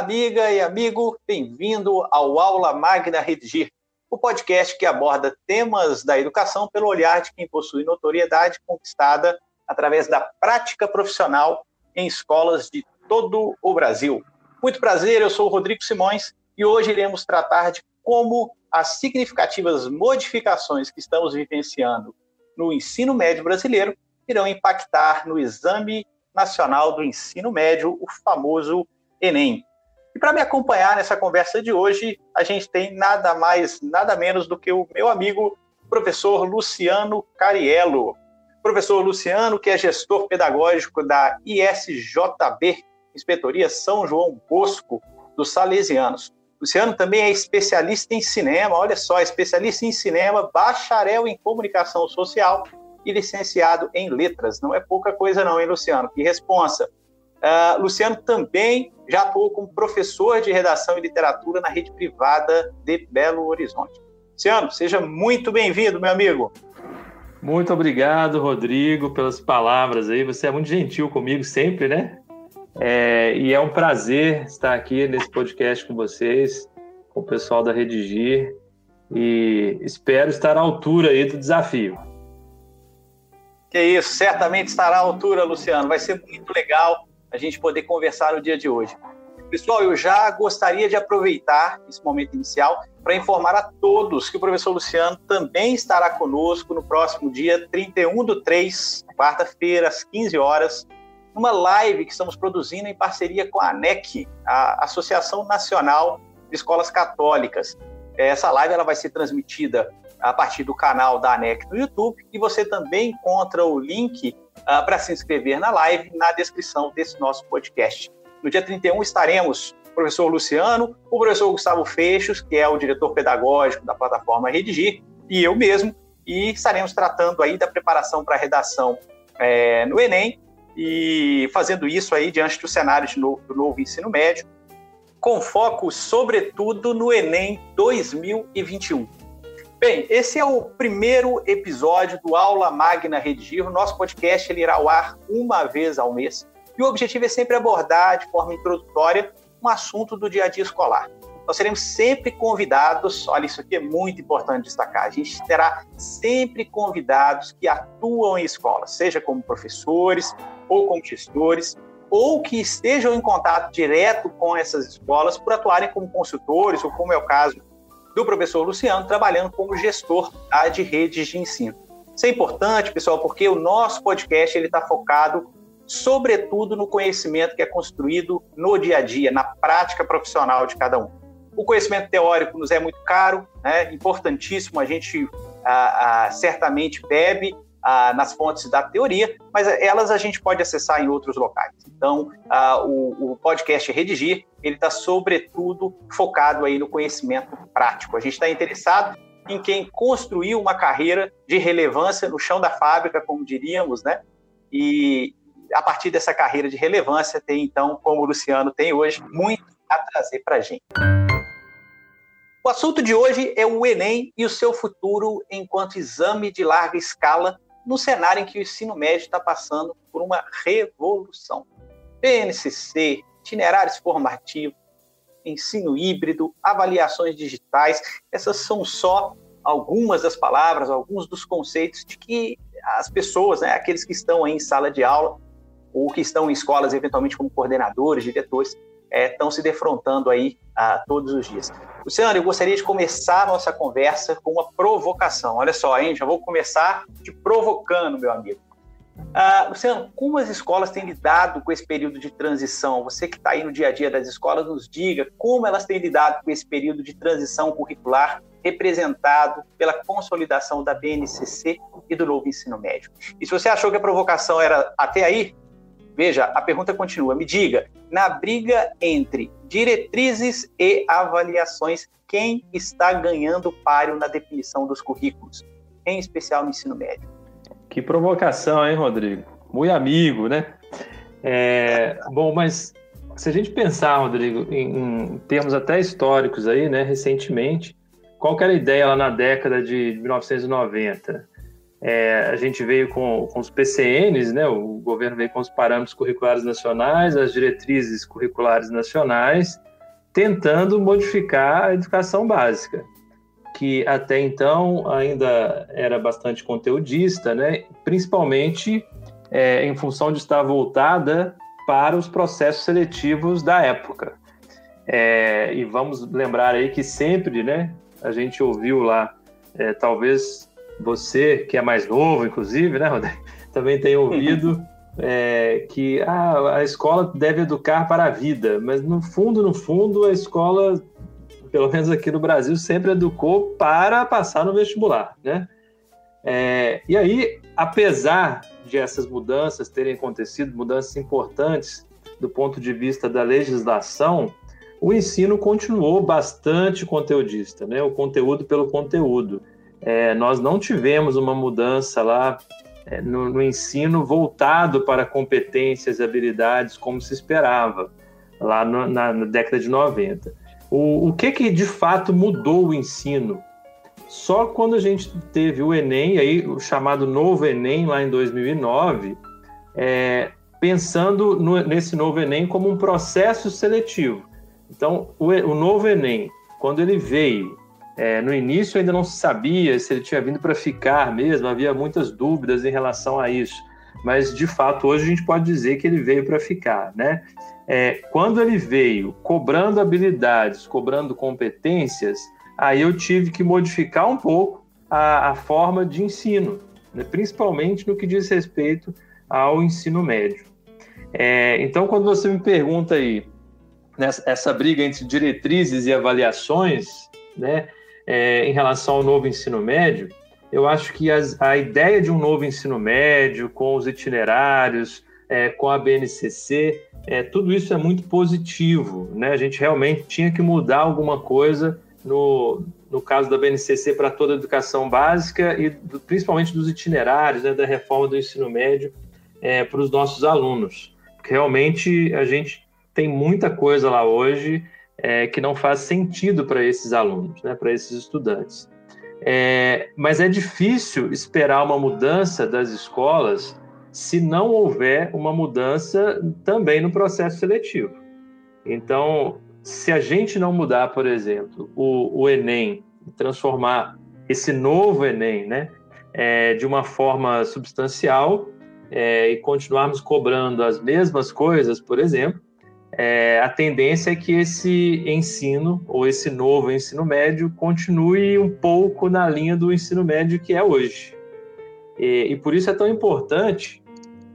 amiga e amigo, bem-vindo ao Aula Magna Redigir, o podcast que aborda temas da educação pelo olhar de quem possui notoriedade conquistada através da prática profissional em escolas de todo o Brasil. Muito prazer, eu sou o Rodrigo Simões e hoje iremos tratar de como as significativas modificações que estamos vivenciando no ensino médio brasileiro irão impactar no Exame Nacional do Ensino Médio, o famoso Enem. E para me acompanhar nessa conversa de hoje, a gente tem nada mais, nada menos do que o meu amigo professor Luciano Cariello. Professor Luciano, que é gestor pedagógico da ISJB, Inspetoria São João Bosco dos Salesianos. Luciano também é especialista em cinema, olha só, especialista em cinema, bacharel em comunicação social e licenciado em letras. Não é pouca coisa não, hein, Luciano? Que responsa. Uh, Luciano também já atuou como professor de redação e literatura na rede privada de Belo Horizonte. Luciano, seja muito bem-vindo, meu amigo. Muito obrigado, Rodrigo, pelas palavras aí. Você é muito gentil comigo sempre, né? É, e é um prazer estar aqui nesse podcast com vocês, com o pessoal da Redigir, e espero estar à altura aí do desafio. Que isso, certamente estará à altura, Luciano. Vai ser muito legal a gente poder conversar no dia de hoje. Pessoal, eu já gostaria de aproveitar esse momento inicial para informar a todos que o professor Luciano também estará conosco no próximo dia 31 do 3, quarta-feira, às 15 horas, numa live que estamos produzindo em parceria com a ANEC, a Associação Nacional de Escolas Católicas. Essa live ela vai ser transmitida a partir do canal da ANEC no YouTube e você também encontra o link uh, para se inscrever na live na descrição desse nosso podcast. No dia 31 estaremos o professor Luciano, o professor Gustavo Fechos, que é o diretor pedagógico da plataforma Redigir, e eu mesmo, e estaremos tratando aí da preparação para a redação é, no Enem e fazendo isso aí diante do cenário de novo, do novo ensino médio, com foco sobretudo no Enem 2021. Bem, esse é o primeiro episódio do Aula Magna Redigir. Nosso podcast ele irá ao ar uma vez ao mês. E o objetivo é sempre abordar de forma introdutória um assunto do dia a dia escolar. Nós seremos sempre convidados, olha, isso aqui é muito importante destacar, a gente terá sempre convidados que atuam em escolas, seja como professores ou como gestores, ou que estejam em contato direto com essas escolas por atuarem como consultores, ou como é o caso do professor Luciano, trabalhando como gestor tá, de redes de ensino. Isso é importante, pessoal, porque o nosso podcast está focado sobretudo no conhecimento que é construído no dia a dia, na prática profissional de cada um. O conhecimento teórico nos é muito caro, é importantíssimo, a gente ah, ah, certamente bebe ah, nas fontes da teoria, mas elas a gente pode acessar em outros locais. Então, o, o, podcast Redigir, ele está sobretudo focado aí no conhecimento prático. A gente está interessado em quem construiu uma carreira de relevância no chão da fábrica, como diríamos, né? E a partir dessa carreira de relevância tem, então, como o Luciano tem hoje, muito a trazer para a gente. O assunto de hoje é o Enem e o seu futuro enquanto exame de larga escala no cenário em que o ensino médio está passando por uma revolução. PNCC, itinerários formativos, ensino híbrido, avaliações digitais, essas são só algumas das palavras, alguns dos conceitos de que as pessoas, né, aqueles que estão em sala de aula ou que estão em escolas, eventualmente como coordenadores, diretores, é, estão se defrontando aí ah, todos os dias. Luciano, eu gostaria de começar a nossa conversa com uma provocação. Olha só, hein? Já vou começar te provocando, meu amigo. Ah, Luciano, como as escolas têm lidado com esse período de transição? Você que está aí no dia a dia das escolas, nos diga como elas têm lidado com esse período de transição curricular representado pela consolidação da BNCC e do novo ensino médio. E se você achou que a provocação era até aí, Veja, a pergunta continua. Me diga, na briga entre diretrizes e avaliações, quem está ganhando páreo na definição dos currículos, em especial no ensino médio? Que provocação, hein, Rodrigo? Muito amigo, né? É, bom, mas se a gente pensar, Rodrigo, em, em, termos até históricos aí, né, recentemente, qual era a ideia lá na década de 1990? É, a gente veio com, com, os PCNs, né? O governo veio com os parâmetros curriculares nacionais, as diretrizes curriculares nacionais, tentando modificar a educação básica, que até então ainda era bastante conteudista, né? principalmente é, em função de estar voltada para os processos seletivos da época. É, e vamos lembrar aí que sempre, né, a gente ouviu lá, é, talvez você, que é mais novo, inclusive, né, Rodrigo, também tenha ouvido é, que ah, a escola deve educar para a vida, mas no fundo, no fundo, a escola, pelo menos aqui no Brasil, sempre educou para passar no vestibular, né? É, e aí, apesar de essas mudanças terem acontecido, mudanças importantes do ponto de vista da legislação, o ensino continuou bastante conteudista, né? o conteúdo pelo conteúdo. É, nós não tivemos uma mudança lá é, no, no, ensino voltado para competências e habilidades como se esperava lá no, na, na, década de 90. O, o que, que de fato mudou o ensino? Só quando a gente teve o Enem, aí, o chamado novo Enem, lá em 2009, é, pensando no, nesse novo Enem como um processo seletivo. Então, o, o novo Enem, quando ele veio, é, no início ainda não se sabia se ele tinha vindo para ficar mesmo, havia muitas dúvidas em relação a isso. Mas, de fato, hoje a gente pode dizer que ele veio para ficar, né? É, quando ele veio cobrando habilidades, cobrando competências, aí eu tive que modificar um pouco a, a forma de ensino, né? principalmente no que diz respeito ao ensino médio. É, então, quando você me pergunta aí, nessa, essa briga entre diretrizes e avaliações, né, é, em relação ao novo ensino médio, eu acho que as, a ideia de um novo ensino médio, com os itinerários, é, com a BNCC, é, tudo isso é muito positivo. Né? A gente realmente tinha que mudar alguma coisa no, no caso da BNCC para toda a educação básica e do, principalmente dos itinerários, né, da reforma do ensino médio é, para os nossos alunos. Porque realmente a gente tem muita coisa lá hoje é, que não faz sentido para esses alunos, né, para esses estudantes. É, mas é difícil esperar uma mudança das escolas se não houver uma mudança também no processo seletivo. Então, se a gente não mudar, por exemplo, o, o Enem, transformar esse novo Enem, né, é, de uma forma substancial é, e continuarmos cobrando as mesmas coisas, por exemplo, é, a tendência é que esse ensino, ou esse novo ensino médio, continue um pouco na linha do ensino médio que é hoje. E, e por isso é tão importante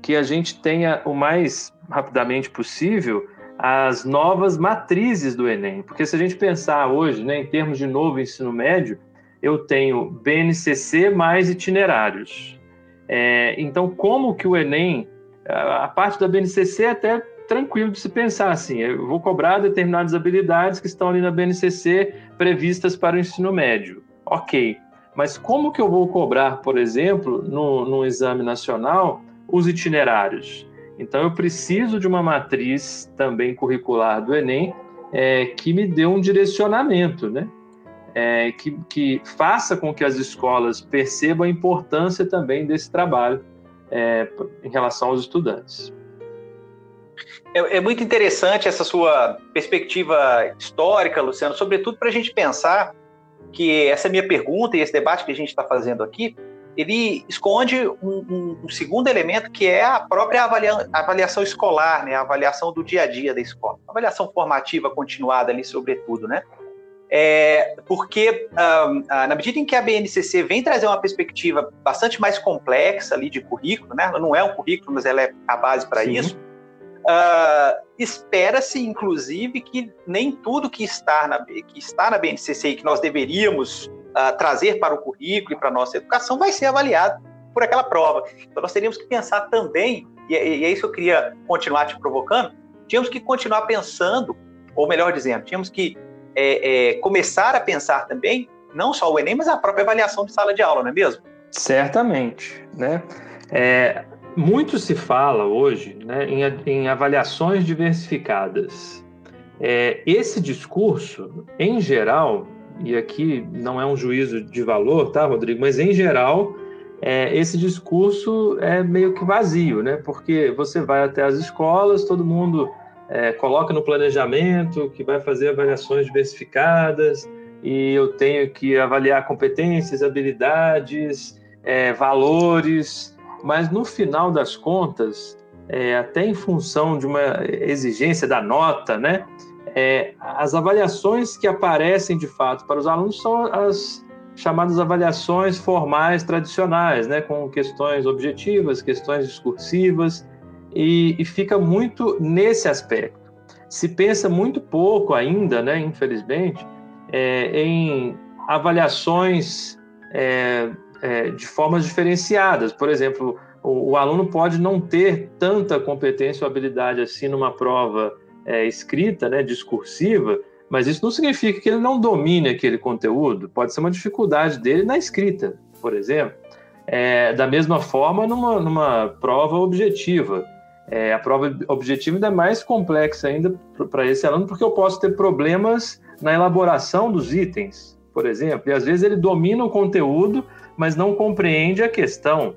que a gente tenha o mais rapidamente possível as novas matrizes do Enem. Porque se a gente pensar hoje, né, em termos de novo ensino médio, eu tenho BNCC mais itinerários. É, então, como que o Enem, a parte da BNCC é até tranquilo de se pensar assim, eu vou cobrar determinadas habilidades que estão ali na BNCC previstas para o ensino médio. Ok, mas como que eu vou cobrar, por exemplo, no, no exame nacional, os itinerários? Então, eu preciso de uma matriz também curricular do Enem é, que me dê um direcionamento, né? É, que, que, faça com que as escolas percebam a importância também desse trabalho é, em relação aos estudantes. É, é, muito interessante essa sua perspectiva histórica, Luciano, sobretudo para a gente pensar que essa minha pergunta e esse debate que a gente está fazendo aqui ele esconde um, um, um, segundo elemento que é a própria avalia, avaliação escolar, né? a avaliação do dia a dia da escola, a avaliação formativa continuada ali, sobretudo, né? É, porque um, na medida em que a BNCC vem trazer uma perspectiva bastante mais complexa ali de currículo, né? Ela não é um currículo, mas ela é a base para isso. Uh, Espera-se, inclusive, que nem tudo que está na, que está na BNCC e que nós deveríamos uh, trazer para o currículo e para a nossa educação vai ser avaliado por aquela prova. Então, nós teríamos que pensar também, e, é, e é isso que eu queria continuar te provocando, tínhamos que continuar pensando, ou melhor dizendo, tínhamos que é, é, começar a pensar também, não só o Enem, mas a própria avaliação de sala de aula, não é mesmo? Certamente, né? É, muito se fala hoje né, em, em avaliações diversificadas. É, esse discurso, em geral, e aqui não é um juízo de valor, tá, Rodrigo? Mas em geral, é, esse discurso é meio que vazio, né? Porque você vai até as escolas, todo mundo é, coloca no planejamento que vai fazer avaliações diversificadas e eu tenho que avaliar competências, habilidades, é, valores, mas no final das contas, é, até em função de uma exigência da nota, né, é, as avaliações que aparecem de fato para os alunos são as chamadas avaliações formais tradicionais, né, com questões objetivas, questões discursivas, e, e fica muito nesse aspecto. Se pensa muito pouco ainda, né, infelizmente, é, em avaliações é, é, de formas diferenciadas. Por exemplo, o, o, aluno pode não ter tanta competência ou habilidade assim numa prova é, escrita, né, discursiva, mas isso não significa que ele não domine aquele conteúdo. Pode ser uma dificuldade dele na escrita, por exemplo. É, da mesma forma, numa, numa prova objetiva. É, a prova objetiva ainda é mais complexa ainda para esse aluno, porque eu posso ter problemas na elaboração dos itens, por exemplo. E às vezes ele domina o conteúdo, mas não compreende a questão.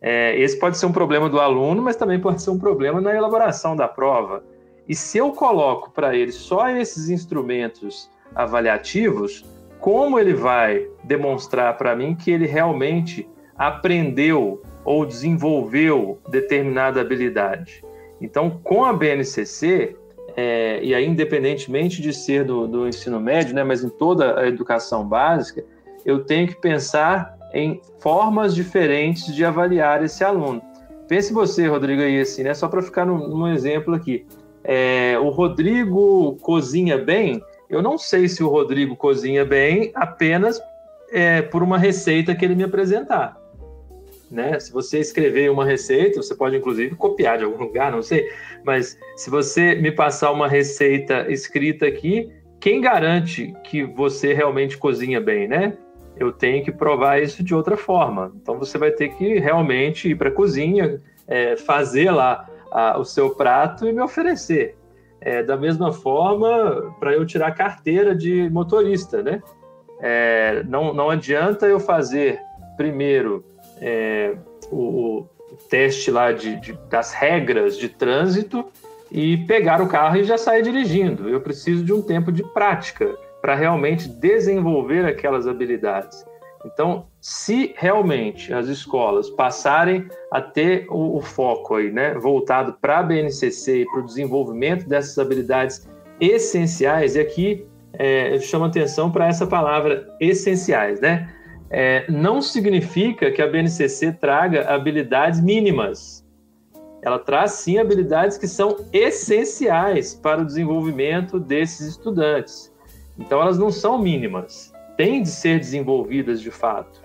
É, esse pode ser um problema do aluno, mas também pode ser um problema na elaboração da prova. E se eu coloco para ele só esses instrumentos avaliativos, como ele vai demonstrar para mim que ele realmente aprendeu ou desenvolveu determinada habilidade? Então, com a BNCC, é, e aí independentemente de ser do, do ensino médio, né, mas em toda a educação básica, eu tenho que pensar em formas diferentes de avaliar esse aluno. Pense você, Rodrigo, aí assim, né, só para ficar num, num exemplo aqui é, o Rodrigo cozinha bem, eu não sei se o Rodrigo cozinha bem apenas é, por uma receita que ele me apresentar. Né? Se você escrever uma receita, você pode inclusive copiar de algum lugar, não sei, mas se você me passar uma receita escrita aqui, quem garante que você realmente cozinha bem, né? Eu tenho que provar isso de outra forma. Então você vai ter que realmente ir para a cozinha, é, fazer lá a, o seu prato e me oferecer. É, da mesma forma, para eu tirar carteira de motorista, né? É, não, não adianta eu fazer primeiro é, o, o, teste lá de, de, das regras de trânsito e pegar o carro e já sair dirigindo. Eu preciso de um tempo de prática para realmente desenvolver aquelas habilidades. Então, se realmente as escolas passarem a ter o, o foco aí, né, voltado para a BNCC e para o desenvolvimento dessas habilidades essenciais, e aqui é, eu chamo atenção para essa palavra essenciais, né? É, não significa que a BNCC traga habilidades mínimas. Ela traz sim habilidades que são essenciais para o desenvolvimento desses estudantes. Então, elas não são mínimas têm de ser desenvolvidas de fato.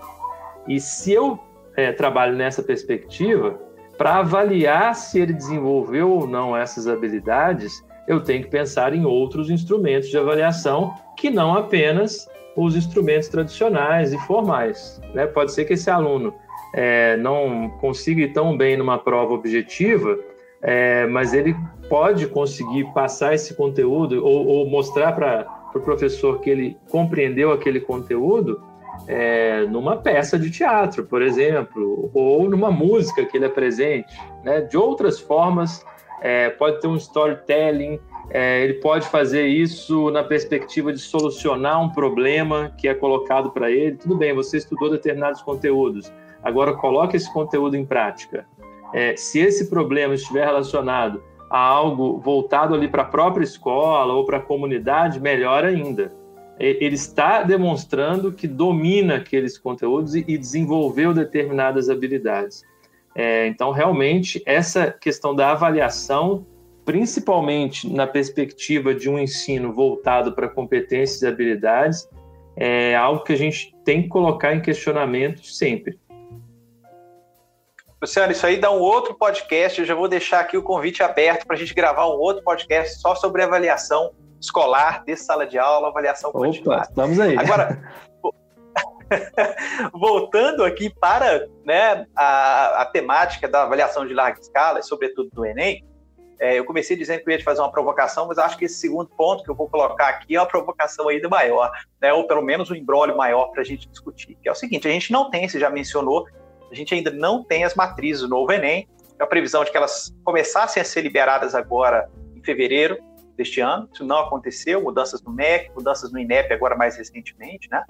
E se eu é, trabalho nessa perspectiva, para avaliar se ele desenvolveu ou não essas habilidades, eu tenho que pensar em outros instrumentos de avaliação que não apenas os instrumentos tradicionais e formais. Né? Pode ser que esse aluno é, não consiga ir tão bem numa prova objetiva, é, mas ele pode conseguir passar esse conteúdo ou, ou mostrar para para o professor que ele compreendeu aquele conteúdo é, numa peça de teatro, por exemplo, ou numa música que ele apresente. Né? De outras formas, é, pode ter um storytelling, é, ele pode fazer isso na perspectiva de solucionar um problema que é colocado para ele. Tudo bem, você estudou determinados conteúdos, agora coloque esse conteúdo em prática. É, se esse problema estiver relacionado a algo voltado ali para a própria escola ou para a comunidade, melhor ainda. Ele está demonstrando que domina aqueles conteúdos e desenvolveu determinadas habilidades. É, então, realmente, essa questão da avaliação, principalmente na perspectiva de um ensino voltado para competências e habilidades, é algo que a gente tem que colocar em questionamento sempre. Luciano, isso aí dá um outro podcast. Eu já vou deixar aqui o convite aberto para a gente gravar um outro podcast só sobre avaliação escolar, de sala de aula, avaliação Opa, continuada. Estamos aí. Agora, voltando aqui para né, a, a, temática da avaliação de larga escala, e sobretudo do Enem, é, eu comecei dizendo que eu ia te fazer uma provocação, mas acho que esse segundo ponto que eu vou colocar aqui é uma provocação ainda maior, né, ou pelo menos um embrólio maior para a gente discutir, que é o seguinte, a gente não tem, você já mencionou, a gente ainda não tem as matrizes do novo Enem. A previsão de que elas começassem a ser liberadas agora em fevereiro deste ano. Isso não aconteceu, mudanças no MEC, mudanças no INEP agora mais recentemente, né?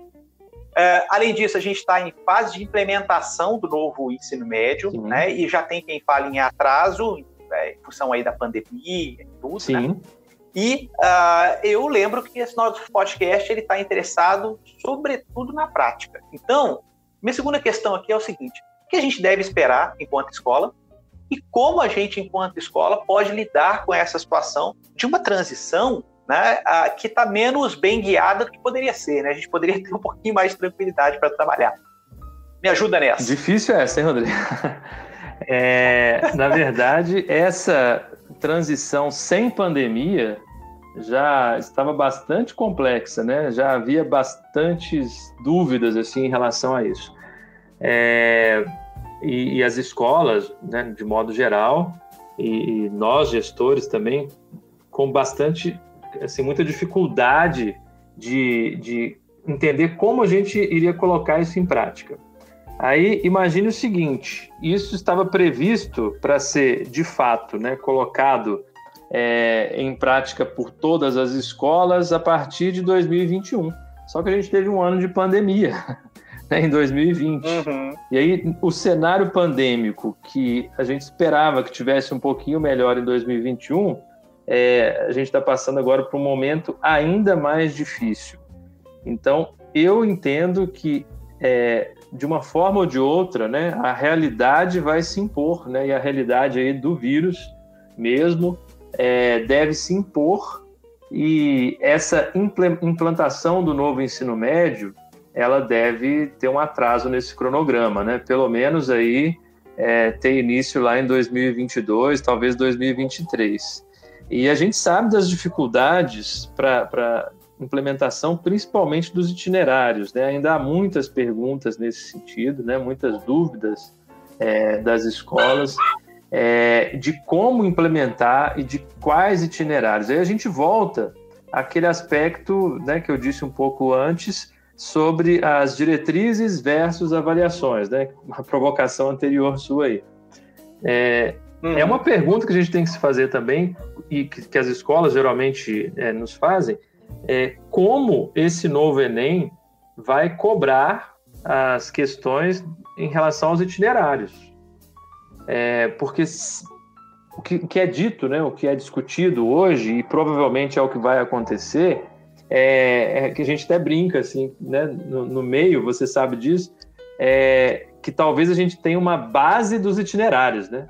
É, além disso, a gente está em fase de implementação do novo ensino médio, Sim. né? E já tem quem fale em atraso, é, em função aí da pandemia e tudo, Sim. né? E uh, eu lembro que esse nosso podcast ele está interessado sobretudo na prática. Então, minha segunda questão aqui é o seguinte: que a gente deve esperar enquanto escola e como a gente, enquanto escola, pode lidar com essa situação de uma transição né, uh, que está menos bem guiada do que poderia ser. Né? A gente poderia ter um pouquinho mais de tranquilidade para trabalhar. Me ajuda nessa. Difícil é essa, hein, Rodrigo? É, na verdade, essa transição sem pandemia já estava bastante complexa, né? Já havia bastantes dúvidas assim em relação a isso. É, e, e, as escolas, né, de modo geral, e, e, nós gestores também, com bastante, assim, muita dificuldade de, de entender como a gente iria colocar isso em prática. Aí imagine o seguinte: isso estava previsto para ser de fato né, colocado é, em prática por todas as escolas a partir de 2021. Só que a gente teve um ano de pandemia né, em 2020. Uhum. E aí o cenário pandêmico que a gente esperava que tivesse um pouquinho melhor em 2021, é, a gente está passando agora para um momento ainda mais difícil. Então eu entendo que é, de uma forma ou de outra, né, a realidade vai se impor, né, e a realidade aí do vírus mesmo é, deve se impor e essa implantação do novo ensino médio ela deve ter um atraso nesse cronograma, né? Pelo menos aí é, ter início lá em 2022, talvez 2023. E a gente sabe das dificuldades para implementação, principalmente dos itinerários, né? Ainda há muitas perguntas nesse sentido, né? Muitas dúvidas é, das escolas é, de como implementar e de quais itinerários. Aí a gente volta àquele aspecto né, que eu disse um pouco antes sobre as diretrizes versus avaliações, né? Uma provocação anterior sua aí. É, uhum. é uma pergunta que a gente tem que se fazer também e que, que as escolas geralmente é, nos fazem, é como esse novo Enem vai cobrar as questões em relação aos itinerários. É, porque o que, o que, é dito, né, o que é discutido hoje, e provavelmente é o que vai acontecer, é, é que a gente até brinca, assim, né, no, no meio, você sabe disso, é, que talvez a gente tenha uma base dos itinerários, né?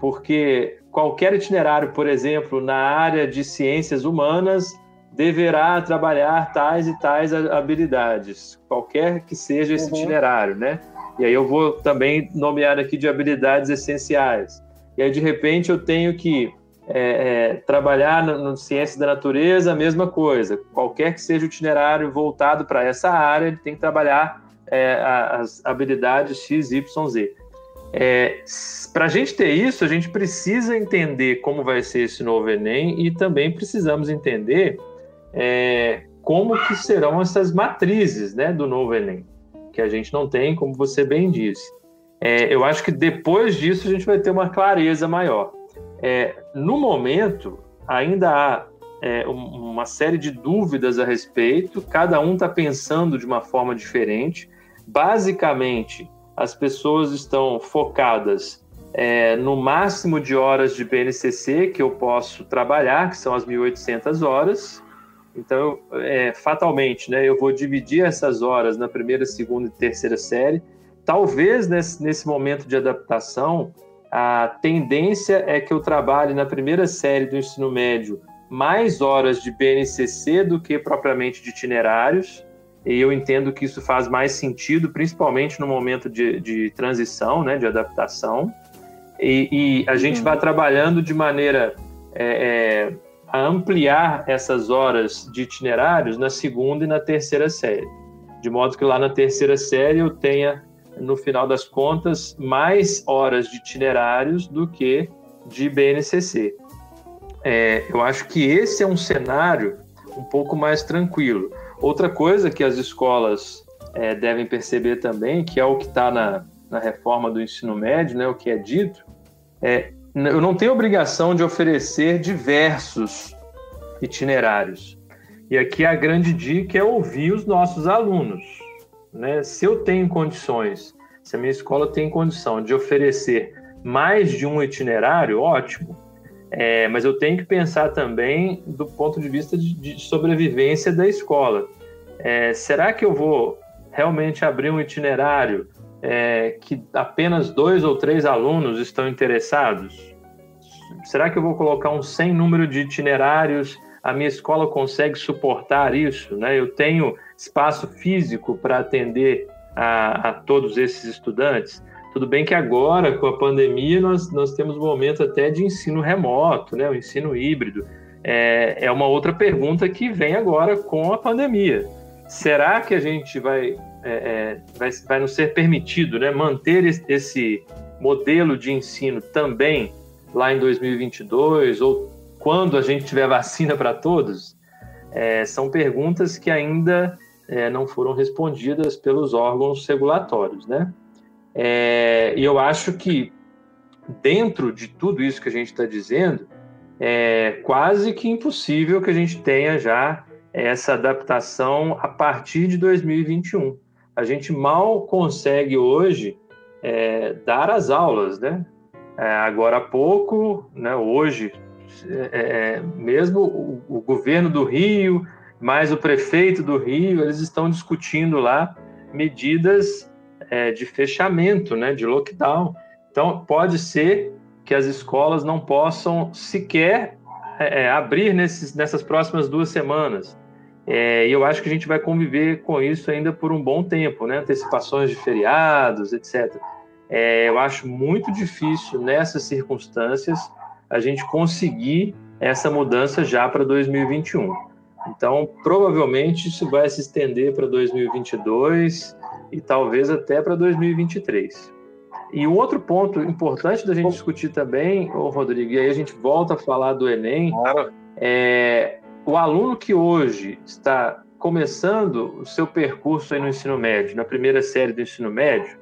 Porque qualquer itinerário, por exemplo, na área de ciências humanas, deverá trabalhar tais e tais habilidades, qualquer que seja esse uhum. itinerário, né? E aí eu vou também nomear aqui de habilidades essenciais. E aí, de repente, eu tenho que é, é, trabalhar no, ciência da natureza, a mesma coisa. Qualquer que seja o itinerário voltado para essa área, ele tem que trabalhar é, as habilidades X, Y, Z. É, para a gente ter isso, a gente precisa entender como vai ser esse novo Enem e também precisamos entender é, como que serão essas matrizes né, do novo Enem que a gente não tem, como você bem disse. É, eu acho que depois disso a gente vai ter uma clareza maior. É, no momento, ainda há é, uma série de dúvidas a respeito, cada um está pensando de uma forma diferente. Basicamente, as pessoas estão focadas é, no máximo de horas de BNCC que eu posso trabalhar, que são as 1.800 horas, então, é, fatalmente, né, eu vou dividir essas horas na primeira, segunda e terceira série. Talvez nesse, nesse momento de adaptação, a tendência é que eu trabalhe na primeira série do ensino médio mais horas de BNCC do que propriamente de itinerários. E eu entendo que isso faz mais sentido, principalmente no momento de, de transição, né, de adaptação. E, e a gente uhum. vai trabalhando de maneira é, é, a ampliar essas horas de itinerários na segunda e na terceira série, de modo que lá na terceira série eu tenha, no final das contas, mais horas de itinerários do que de BNCC. É, eu acho que esse é um cenário um pouco mais tranquilo. Outra coisa que as escolas é, devem perceber também, que é o que está na, na reforma do ensino médio, né, o que é dito, é eu não tenho obrigação de oferecer diversos itinerários. E aqui a grande dica é ouvir os nossos alunos. Né? Se eu tenho condições, se a minha escola tem condição de oferecer mais de um itinerário, ótimo. É, mas eu tenho que pensar também do ponto de vista de, de sobrevivência da escola. É, será que eu vou realmente abrir um itinerário é, que apenas dois ou três alunos estão interessados? Será que eu vou colocar um sem número de itinerários? A minha escola consegue suportar isso? Né? Eu tenho espaço físico para atender a, a, todos esses estudantes? Tudo bem que agora, com a pandemia, nós, nós temos um momento até de ensino remoto, né? o ensino híbrido. É, é uma outra pergunta que vem agora com a pandemia. Será que a gente vai é, é, vai, vai nos ser permitido né, manter esse modelo de ensino também lá em 2022 ou quando a gente tiver vacina para todos? É, são perguntas que ainda é, não foram respondidas pelos órgãos regulatórios, né? É, e eu acho que dentro de tudo isso que a gente está dizendo, é quase que impossível que a gente tenha já essa adaptação a partir de 2021 a gente mal consegue hoje é, dar as aulas, né? É, agora há pouco, né, hoje, é, é, mesmo o, o, governo do Rio, mais o prefeito do Rio, eles estão discutindo lá medidas é, de fechamento, né, de lockdown. Então, pode ser que as escolas não possam sequer é, abrir nesses, nessas próximas duas semanas. É, e eu acho que a gente vai conviver com isso ainda por um bom tempo, né? Antecipações de feriados, etc. É, eu acho muito difícil nessas circunstâncias a gente conseguir essa mudança já para 2021. Então, provavelmente isso vai se estender para 2022 e talvez até para 2023. E um outro ponto importante da gente discutir também, ô Rodrigo, e aí a gente volta a falar do Enem, claro. é o aluno que hoje está começando o seu percurso aí no ensino médio, na primeira série do ensino médio,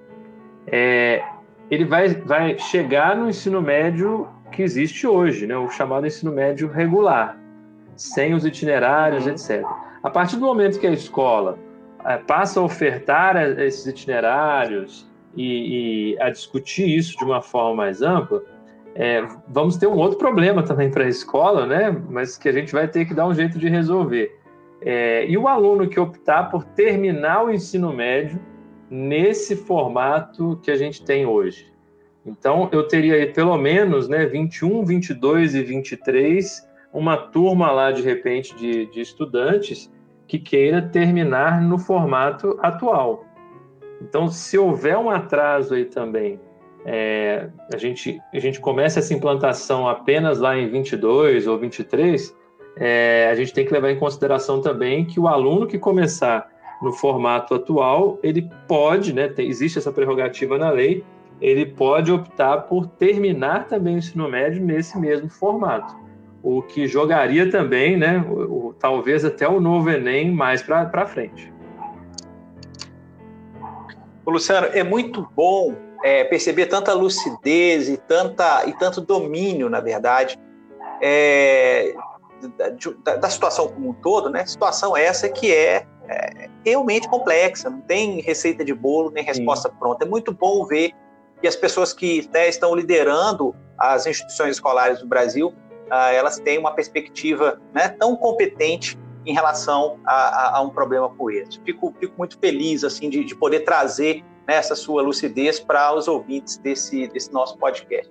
é, ele vai, vai chegar no ensino médio que existe hoje, né, o chamado ensino médio regular, sem os itinerários, uhum. etc. A partir do momento que a escola é, passa a ofertar esses itinerários e, e a discutir isso de uma forma mais ampla, é, vamos ter um outro problema também para a escola, né? Mas que a gente vai ter que dar um jeito de resolver. É, e o aluno que optar por terminar o ensino médio nesse formato que a gente tem hoje. Então, eu teria aí pelo menos né, 21, 22 e 23, uma turma lá, de repente, de, de estudantes que queira terminar no formato atual. Então, se houver um atraso aí também é, a, gente, a gente começa essa implantação apenas lá em 22 ou 23, é, a gente tem que levar em consideração também que o aluno que começar no formato atual, ele pode, né, tem, existe essa prerrogativa na lei, ele pode optar por terminar também o ensino médio nesse mesmo formato, o que jogaria também, né, o, o, talvez até o novo Enem mais para frente. Luciano, é muito bom é, perceber tanta lucidez e, tanta, e tanto domínio, na verdade, é, da, da, situação como um todo, né? Situação essa que é, é, realmente complexa, não tem receita de bolo nem resposta Sim. pronta. É muito bom ver que as pessoas que né, estão liderando as instituições escolares do Brasil, ah, elas têm uma perspectiva né, tão competente em relação a, a, a, um problema como esse. Fico, fico muito feliz assim de, de poder trazer né, essa sua lucidez para os ouvintes desse, desse nosso podcast.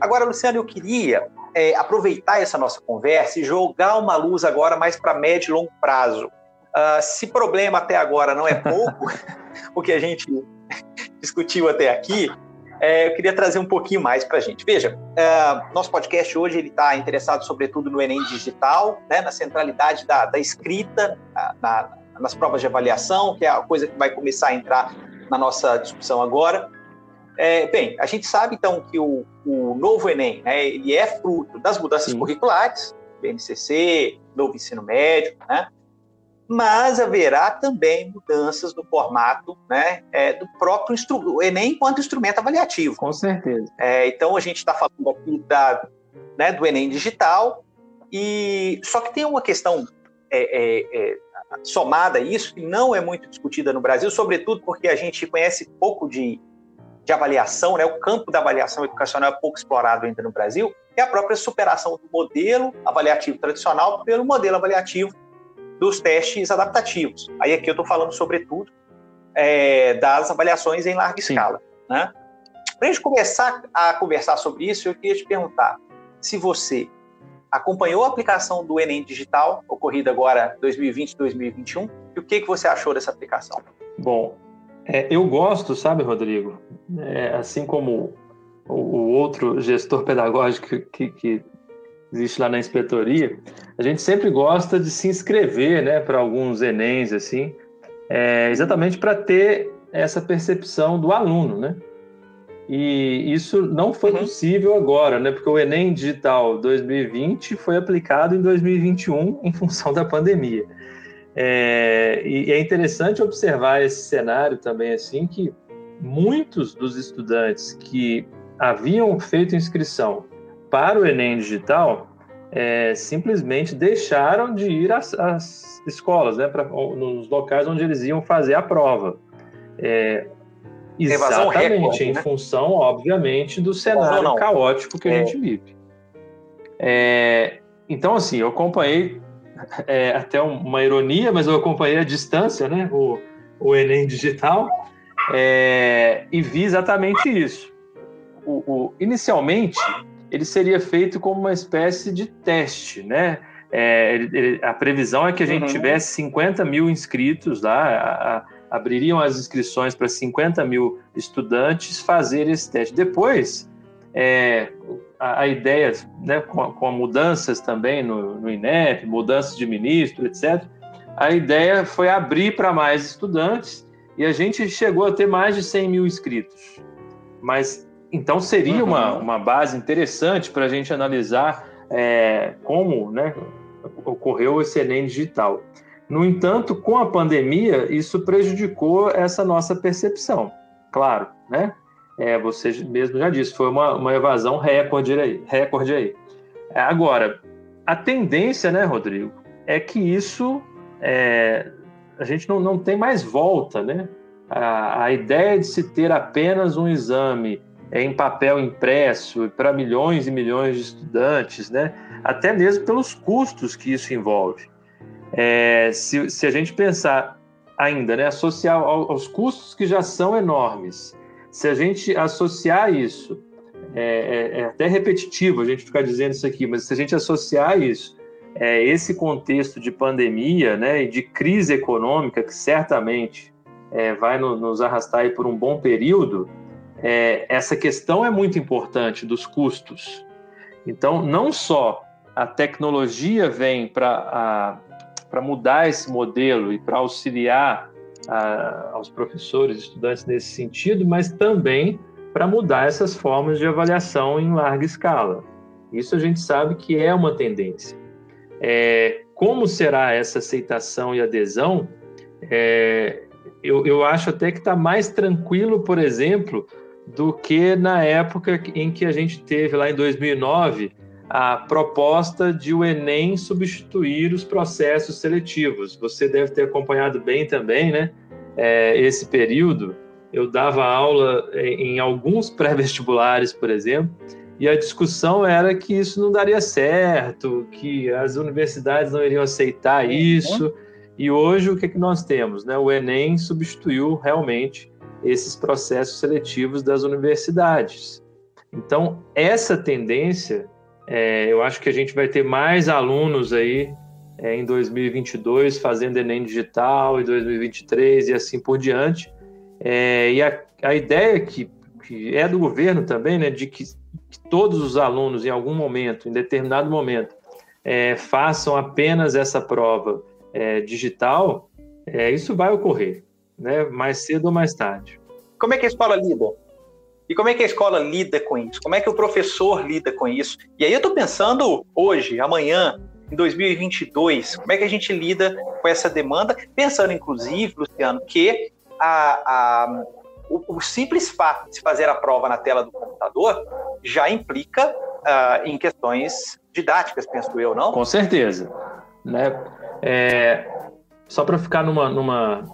Agora, Luciano, eu queria é, aproveitar essa nossa conversa e jogar uma luz agora mais para médio e longo prazo. Uh, se problema até agora não é pouco, o que a gente discutiu até aqui, é, eu queria trazer um pouquinho mais para a gente. Veja, uh, nosso podcast hoje ele está interessado sobretudo no Enem digital, né, na centralidade da, da escrita, na, nas provas de avaliação, que é a coisa que vai começar a entrar na nossa discussão agora. É, bem, a gente sabe então que o, o novo Enem, né, ele é fruto das mudanças Sim. curriculares, BNCC, novo ensino médio, né? Mas haverá também mudanças no formato né, é, do próprio o Enem enquanto instrumento avaliativo. Com certeza. É, então, a gente está falando aqui da, né, do Enem digital, e só que tem uma questão é, é, é, somada a isso, que não é muito discutida no Brasil, sobretudo porque a gente conhece pouco de, de avaliação, né, o campo da avaliação educacional é pouco explorado ainda no Brasil, é a própria superação do modelo avaliativo tradicional pelo modelo avaliativo dos testes adaptativos. Aí aqui eu estou falando, sobretudo, é, das avaliações em larga Sim. escala. Né? Para a gente começar a conversar sobre isso, eu queria te perguntar se você acompanhou a aplicação do Enem Digital, ocorrida agora 2020-2021, e o que, que você achou dessa aplicação? Bom, é, eu gosto, sabe, Rodrigo, é, assim como o, o, outro gestor pedagógico que, que existe lá na inspetoria, a gente sempre gosta de se inscrever né, para alguns Enems, assim, é, exatamente para ter essa percepção do aluno, né? E isso não foi uhum. possível agora, né? Porque o Enem Digital 2020 foi aplicado em 2021 em função da pandemia. É, e é interessante observar esse cenário também, assim, que muitos dos estudantes que haviam feito inscrição para o Enem Digital é, simplesmente deixaram de ir às, às escolas, né, pra, nos locais onde eles iam fazer a prova. É, exatamente, recorde, em né? função, obviamente, do cenário caótico que a é. gente vive. É, então, assim, eu acompanhei é, até uma ironia, mas eu acompanhei a distância, né, o, o Enem digital, é, e vi exatamente isso. O, o, inicialmente, ele seria feito como uma espécie de teste, né? É, ele, a previsão é que a gente uhum. tivesse 50 mil inscritos lá, a, a, abririam as inscrições para 50 mil estudantes fazer esse teste. Depois, é, a, a, ideia, né, com, com mudanças também no, no, INEP, mudanças de ministro, etc., a ideia foi abrir para mais estudantes e a gente chegou a ter mais de 100 mil inscritos. Mas então seria uhum. uma, uma base interessante para a gente analisar é, como né, ocorreu esse Enem digital. No entanto, com a pandemia, isso prejudicou essa nossa percepção. Claro, né? É, você mesmo já disse, foi uma, uma evasão recorde aí. Recorde aí. Agora, a tendência, né, Rodrigo, é que isso é, a gente não, não tem mais volta, né? A, a ideia de se ter apenas um exame em papel impresso para milhões e milhões de estudantes, né? até mesmo pelos custos que isso envolve. É, se, se, a gente pensar ainda, né, associar aos custos que já são enormes, se a gente associar isso, é, é, é até repetitivo a gente ficar dizendo isso aqui, mas se a gente associar isso, é, esse contexto de pandemia né, e de crise econômica, que certamente é, vai no, nos arrastar por um bom período, é, essa questão é muito importante dos custos. Então, não só a tecnologia vem para mudar esse modelo e para auxiliar a, aos professores estudantes nesse sentido, mas também para mudar essas formas de avaliação em larga escala. Isso a gente sabe que é uma tendência. É, como será essa aceitação e adesão? É, eu, eu acho até que está mais tranquilo, por exemplo, do que na época em que a gente teve lá em 2009 a proposta de o Enem substituir os processos seletivos. Você deve ter acompanhado bem também, né? É, esse período. Eu dava aula em alguns pré-vestibulares, por exemplo, e a discussão era que isso não daria certo, que as universidades não iriam aceitar isso. E hoje o que, que nós temos? Né? O Enem substituiu realmente esses processos seletivos das universidades. Então, essa tendência, é, eu acho que a gente vai ter mais alunos aí é, em 2022 fazendo Enem digital, em 2023 e assim por diante. É, e a, a ideia que, que, é do governo também, né, de que, que, todos os alunos, em algum momento, em determinado momento, é, façam apenas essa prova é, digital, é, isso vai ocorrer né? mais cedo ou mais tarde. Como é que a escola lida? E como é que a escola lida com isso? Como é que o professor lida com isso? E aí eu estou pensando hoje, amanhã, em 2022? Como é que a gente lida com essa demanda? Pensando, inclusive, Luciano, que a, a, o, o, simples fato de se fazer a prova na tela do computador já implica uh, em questões didáticas, penso eu, não? Com certeza. Né? É, só para ficar numa, numa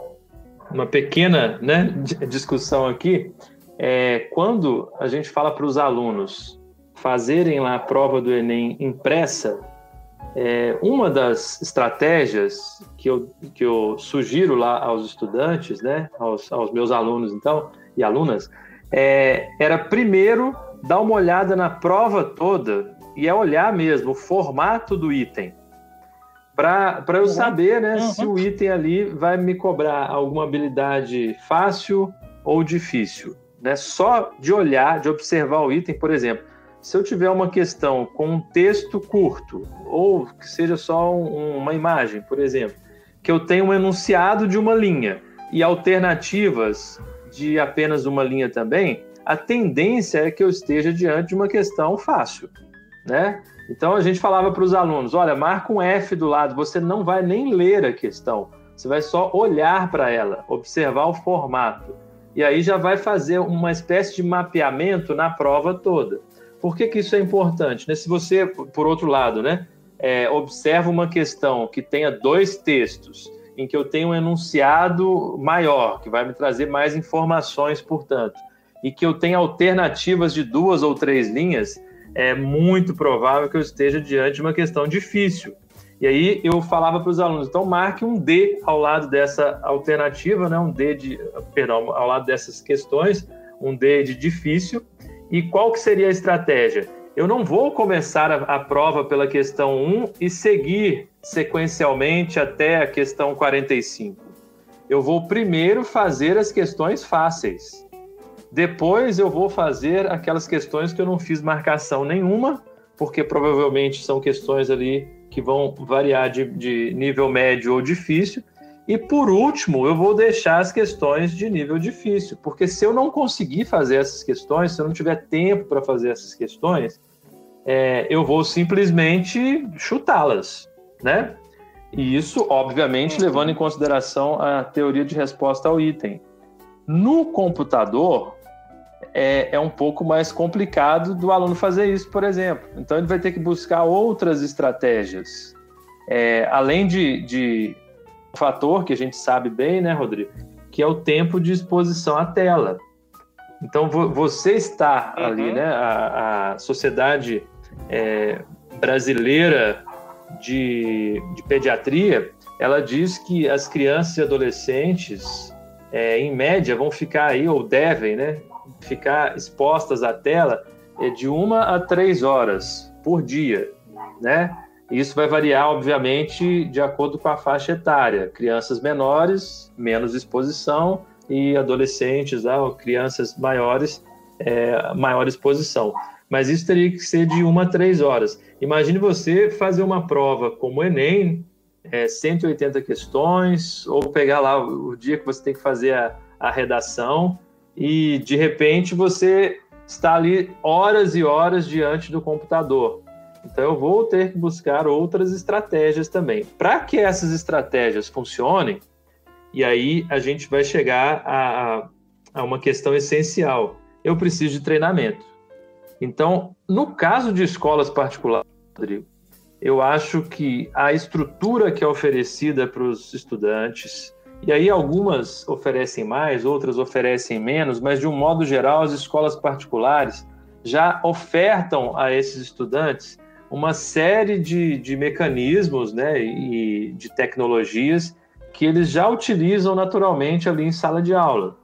uma pequena né, discussão aqui, é, quando a gente fala para os alunos fazerem lá a prova do Enem impressa, é, uma das estratégias que eu, que eu sugiro lá aos estudantes, né, aos, aos meus alunos então e alunas, é, era primeiro dar uma olhada na prova toda e é olhar mesmo o formato do item para eu uhum. saber né, uhum. se o item ali vai me cobrar alguma habilidade fácil ou difícil. Né? Só de olhar, de observar o item, por exemplo, se eu tiver uma questão com um texto curto, ou que seja só um, uma imagem, por exemplo, que eu tenho um enunciado de uma linha e alternativas de apenas uma linha também, a tendência é que eu esteja diante de uma questão fácil, né? Então a gente falava para os alunos: olha, marca um F do lado, você não vai nem ler a questão, você vai só olhar para ela, observar o formato. E aí já vai fazer uma espécie de mapeamento na prova toda. Por que, que isso é importante? Né? Se você, por outro lado, né, é, observa uma questão que tenha dois textos, em que eu tenho um enunciado maior, que vai me trazer mais informações, portanto, e que eu tenha alternativas de duas ou três linhas, é muito provável que eu esteja diante de uma questão difícil. E aí eu falava para os alunos, então marque um D ao lado dessa alternativa, né? um D de, perdão, ao lado dessas questões, um D de difícil. E qual que seria a estratégia? Eu não vou começar a, a prova pela questão 1 e seguir sequencialmente até a questão 45. Eu vou primeiro fazer as questões fáceis. Depois eu vou fazer aquelas questões que eu não fiz marcação nenhuma, porque provavelmente são questões ali que vão variar de, de nível médio ou difícil. E por último, eu vou deixar as questões de nível difícil, porque se eu não conseguir fazer essas questões, se eu não tiver tempo para fazer essas questões, é, eu vou simplesmente chutá-las, né? E isso, obviamente, levando em consideração a teoria de resposta ao item. No computador, é, é um pouco mais complicado do aluno fazer isso, por exemplo. Então, ele vai ter que buscar outras estratégias. É, além de, de um fator que a gente sabe bem, né, Rodrigo, que é o tempo de exposição à tela. Então, você está uhum. ali, né, a, a sociedade é, brasileira de, de, pediatria, ela diz que as crianças e adolescentes, é, em média, vão ficar aí, ou devem, né, ficar expostas à tela é de uma a três horas por dia, né? Isso vai variar, obviamente, de acordo com a faixa etária. Crianças menores, menos exposição, e adolescentes, ah, ou crianças maiores, é, maior exposição. Mas isso teria que ser de uma a três horas. Imagine você fazer uma prova como o Enem, é, 180 questões, ou pegar lá o dia que você tem que fazer a, a redação, e de repente você está ali horas e horas diante do computador. Então eu vou ter que buscar outras estratégias também. Para que essas estratégias funcionem, e aí a gente vai chegar a, a uma questão essencial. Eu preciso de treinamento. Então, no caso de escolas particulares, Rodrigo, eu acho que a estrutura que é oferecida para os estudantes, e aí algumas oferecem mais, outras oferecem menos, mas de um modo geral, as escolas particulares já ofertam a esses estudantes uma série de, de mecanismos né, e de tecnologias que eles já utilizam naturalmente ali em sala de aula.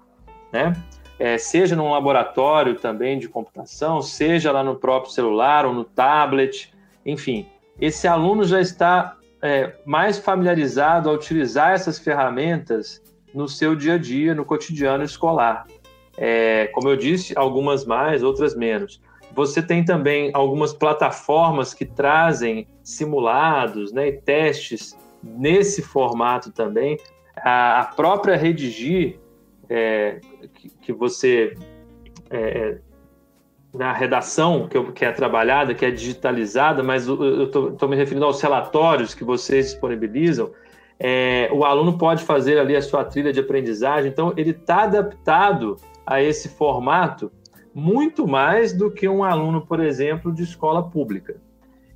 Né? É, seja num laboratório também de computação, seja lá no próprio celular ou no tablet, enfim, esse aluno já está é, mais familiarizado a utilizar essas ferramentas no seu dia a dia, no cotidiano escolar. É, como eu disse, algumas mais, outras menos. Você tem também algumas plataformas que trazem simulados né, e testes nesse formato também. A, a própria Redigir, é, que, que, você é, na redação que, eu, que é trabalhada, que é digitalizada, mas eu estou me referindo aos relatórios que vocês disponibilizam, é, o aluno pode fazer ali a sua trilha de aprendizagem, então ele está adaptado a esse formato muito mais do que um aluno, por exemplo, de escola pública.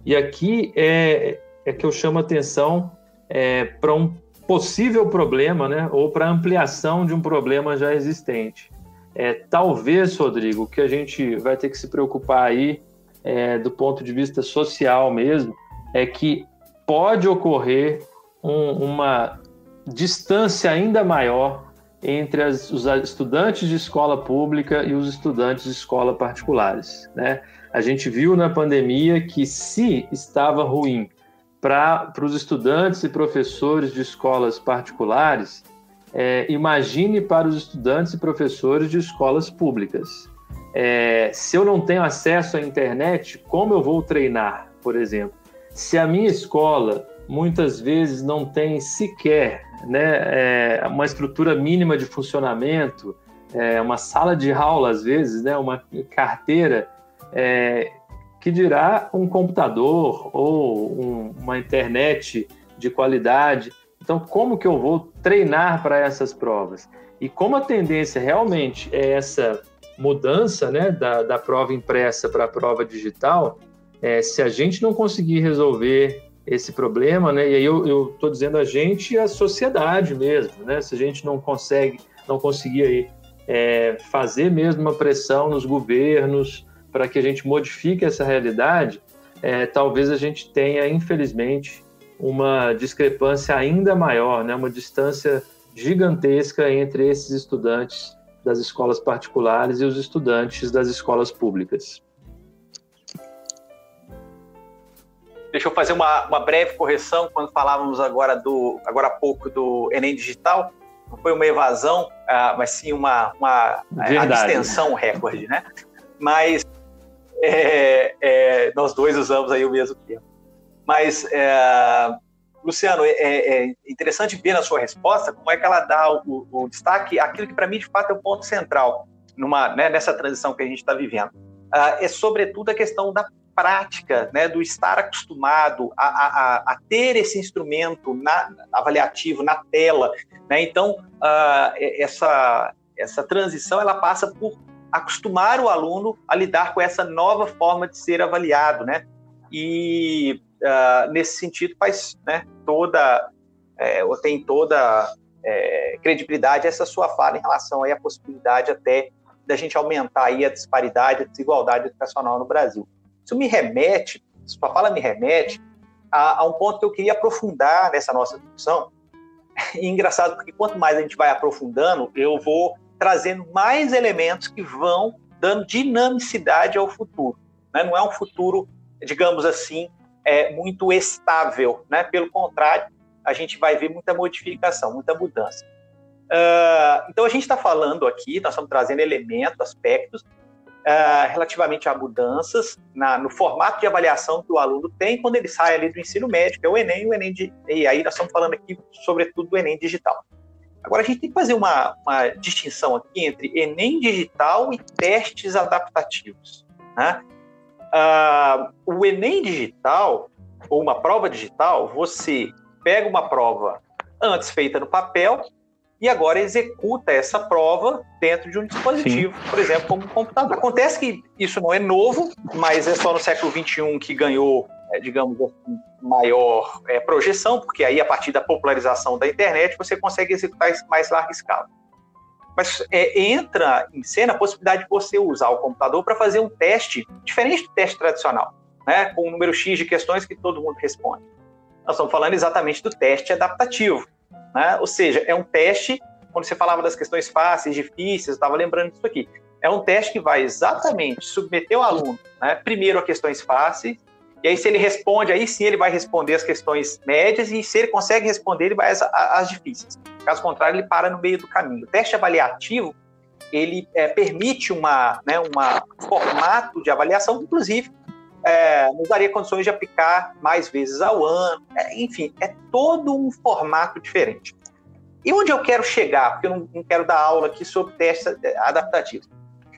E aqui é, é que eu chamo atenção é, para um possível problema, né, ou para ampliação de um problema já existente. É, talvez, Rodrigo, que a gente vai ter que se preocupar aí, é, do ponto de vista social mesmo, é que pode ocorrer um, uma distância ainda maior entre as, os estudantes de escola pública e os estudantes de escola particulares. Né? A gente viu na pandemia que, se estava ruim para os estudantes e professores de escolas particulares, é, imagine para os estudantes e professores de escolas públicas. É, se eu não tenho acesso à internet, como eu vou treinar, por exemplo? Se a minha escola muitas vezes não tem sequer né, é, uma estrutura mínima de funcionamento, é, uma sala de aula, às vezes, né, uma carteira, é, que dirá um computador ou um, uma internet de qualidade. Então, como que eu vou treinar para essas provas? E como a tendência realmente é essa mudança né, da, da prova impressa para a prova digital, é, se a gente não conseguir resolver esse problema, né? E aí eu estou dizendo a gente e a sociedade mesmo, né? Se a gente não consegue, não conseguir aí, é, fazer mesmo uma pressão nos governos para que a gente modifique essa realidade, é, talvez a gente tenha, infelizmente, uma discrepância ainda maior, né? Uma distância gigantesca entre esses estudantes das escolas particulares e os estudantes das escolas públicas. Deixa eu fazer uma, uma breve correção quando falávamos agora do agora há pouco do Enem digital. Não foi uma evasão, uh, mas sim uma, uma extensão recorde, né? Mas é, é, nós dois usamos aí o mesmo termo. Mas, é, Luciano, é, é, interessante ver na sua resposta como é que ela dá o, o destaque aquilo que para mim de fato é o ponto central numa, né, nessa transição que a gente está vivendo. Uh, é sobretudo a questão da prática, né, do estar acostumado a, a, a ter esse instrumento na, avaliativo na tela. Né? Então, uh, essa, essa transição ela passa por acostumar o aluno a lidar com essa nova forma de ser avaliado, né? E uh, nesse sentido faz né, toda, é, ou tem toda é, credibilidade essa sua fala em relação aí à possibilidade até da gente aumentar aí a disparidade, a desigualdade educacional no Brasil. Isso me remete, sua fala me remete a, a um ponto que eu queria aprofundar nessa nossa discussão. E engraçado, porque quanto mais a gente vai aprofundando, eu vou trazendo mais elementos que vão dando dinamicidade ao futuro. Né? Não é um futuro, digamos assim, é, muito estável. Né? Pelo contrário, a gente vai ver muita modificação, muita mudança. Uh, então, a gente está falando aqui, nós estamos trazendo elementos, aspectos uh, relativamente a mudanças na, no formato de avaliação que o aluno tem quando ele sai ali do ensino médio, que é o Enem, o Enem de, e aí nós estamos falando aqui sobretudo do Enem digital. Agora a gente tem que fazer uma, uma distinção aqui entre Enem digital e testes adaptativos. Né? Uh, o Enem digital ou uma prova digital, você pega uma prova antes feita no papel e agora executa essa prova dentro de um dispositivo, Sim. por exemplo, como um computador. Acontece que isso não é novo, mas é só no século XXI que ganhou, é, digamos assim, maior é, projeção, porque aí, a partir da popularização da internet, você consegue executar em mais larga escala. Mas é, entra em cena a possibilidade de você usar o computador para fazer um teste diferente do teste tradicional, né, com um número X de questões que todo mundo responde. Nós estamos falando exatamente do teste adaptativo né? Ou seja, é um teste, quando você falava das questões fáceis, difíceis, eu estava lembrando disso aqui. É um teste que vai exatamente submeter o aluno, né, primeiro a questões fáceis, e aí se ele responde, aí sim ele vai responder as questões médias, e se ele consegue responder, ele vai às, às difíceis. Caso contrário, ele para no meio do caminho. O teste avaliativo, ele é, permite uma, né, uma formato de avaliação, inclusive, é, nos daria condições de aplicar mais vezes ao ano, é, enfim, é todo um formato diferente. E onde eu quero chegar, porque eu não, não quero dar aula aqui sobre testes adaptativos.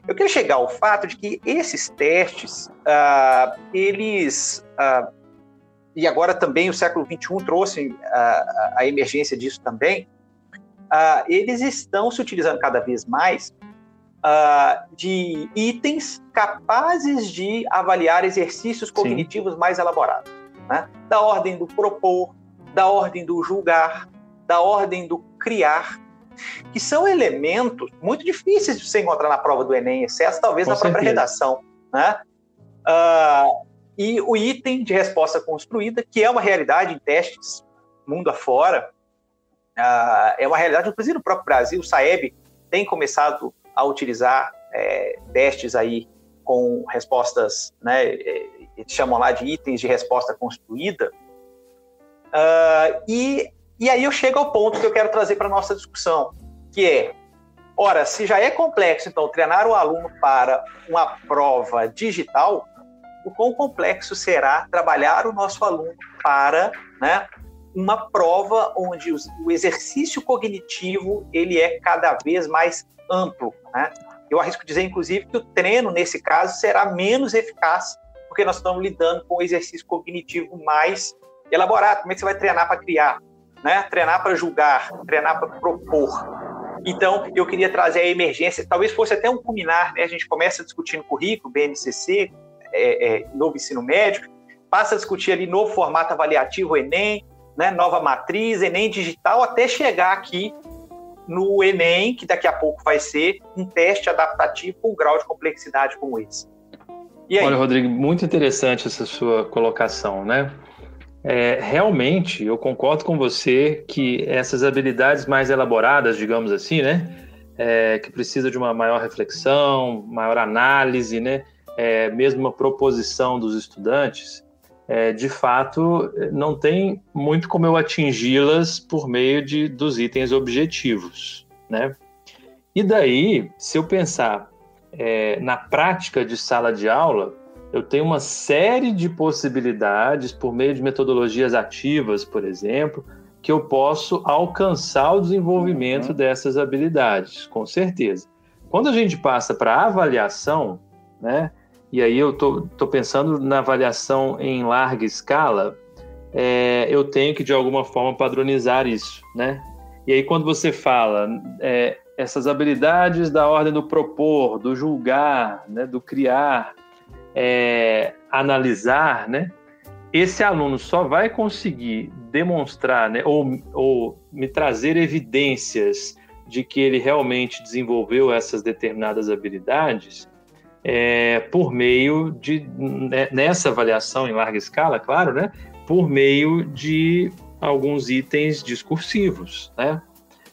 Eu quero chegar ao fato de que esses testes, uh, eles, uh, e agora também o século XXI trouxe uh, a emergência disso também, eles estão se utilizando cada vez mais de itens capazes de avaliar exercícios cognitivos Sim. mais elaborados, né? da ordem do propor, da ordem do julgar, da ordem do criar, que são elementos muito difíceis de você encontrar na prova do Enem, exceto talvez Com na certeza. própria redação. Né? Uh, e o item de resposta construída, que é uma realidade em testes mundo afora, uh, é uma realidade, inclusive no próprio Brasil, o SAEB tem começado a utilizar é, testes aí com respostas, né, é, eles chamam lá de itens de resposta construída, uh, e e aí eu chego ao ponto que eu quero trazer para a nossa discussão, que é, ora, se já é complexo, então, treinar o aluno para uma prova digital, o quão complexo será trabalhar o nosso aluno para né, uma prova onde o exercício cognitivo ele é cada vez mais amplo. Né? Eu arrisco dizer, inclusive, que o treino, nesse caso, será menos eficaz, porque nós estamos lidando com um exercício cognitivo mais elaborado. Como é que você vai treinar para criar? Né? Treinar para julgar, treinar para propor. Então, eu queria trazer a emergência, talvez fosse até um culminar, né? A gente começa discutindo currículo, BNCC, é, é, novo ensino médio, passa a discutir ali novo formato avaliativo Enem, né? Nova matriz, Enem digital, até chegar aqui no Enem, que daqui a pouco vai ser um teste adaptativo com um grau de complexidade como esse. Olha, Rodrigo, muito interessante essa sua colocação, né? É, realmente, eu concordo com você que essas habilidades mais elaboradas, digamos assim, né, é, que precisa de uma maior reflexão, maior análise, né, é, mesmo uma proposição dos estudantes, é, de fato, não tem muito como eu atingi-las por meio de, dos itens objetivos, né? E daí, se eu pensar é, na prática de sala de aula, eu tenho uma série de possibilidades por meio de metodologias ativas, por exemplo, que eu posso alcançar o desenvolvimento uhum. dessas habilidades, com certeza. Quando a gente passa para avaliação, né? E aí eu tô, tô pensando na avaliação em larga escala, é, eu tenho que de alguma forma padronizar isso, né? E aí quando você fala é, essas habilidades da ordem do propor, do julgar, né, do criar, é, analisar, né, esse aluno só vai conseguir demonstrar, né, ou, ou me trazer evidências de que ele realmente desenvolveu essas determinadas habilidades é, por meio de, né, nessa avaliação em larga escala, claro, né, por meio de alguns itens discursivos, né?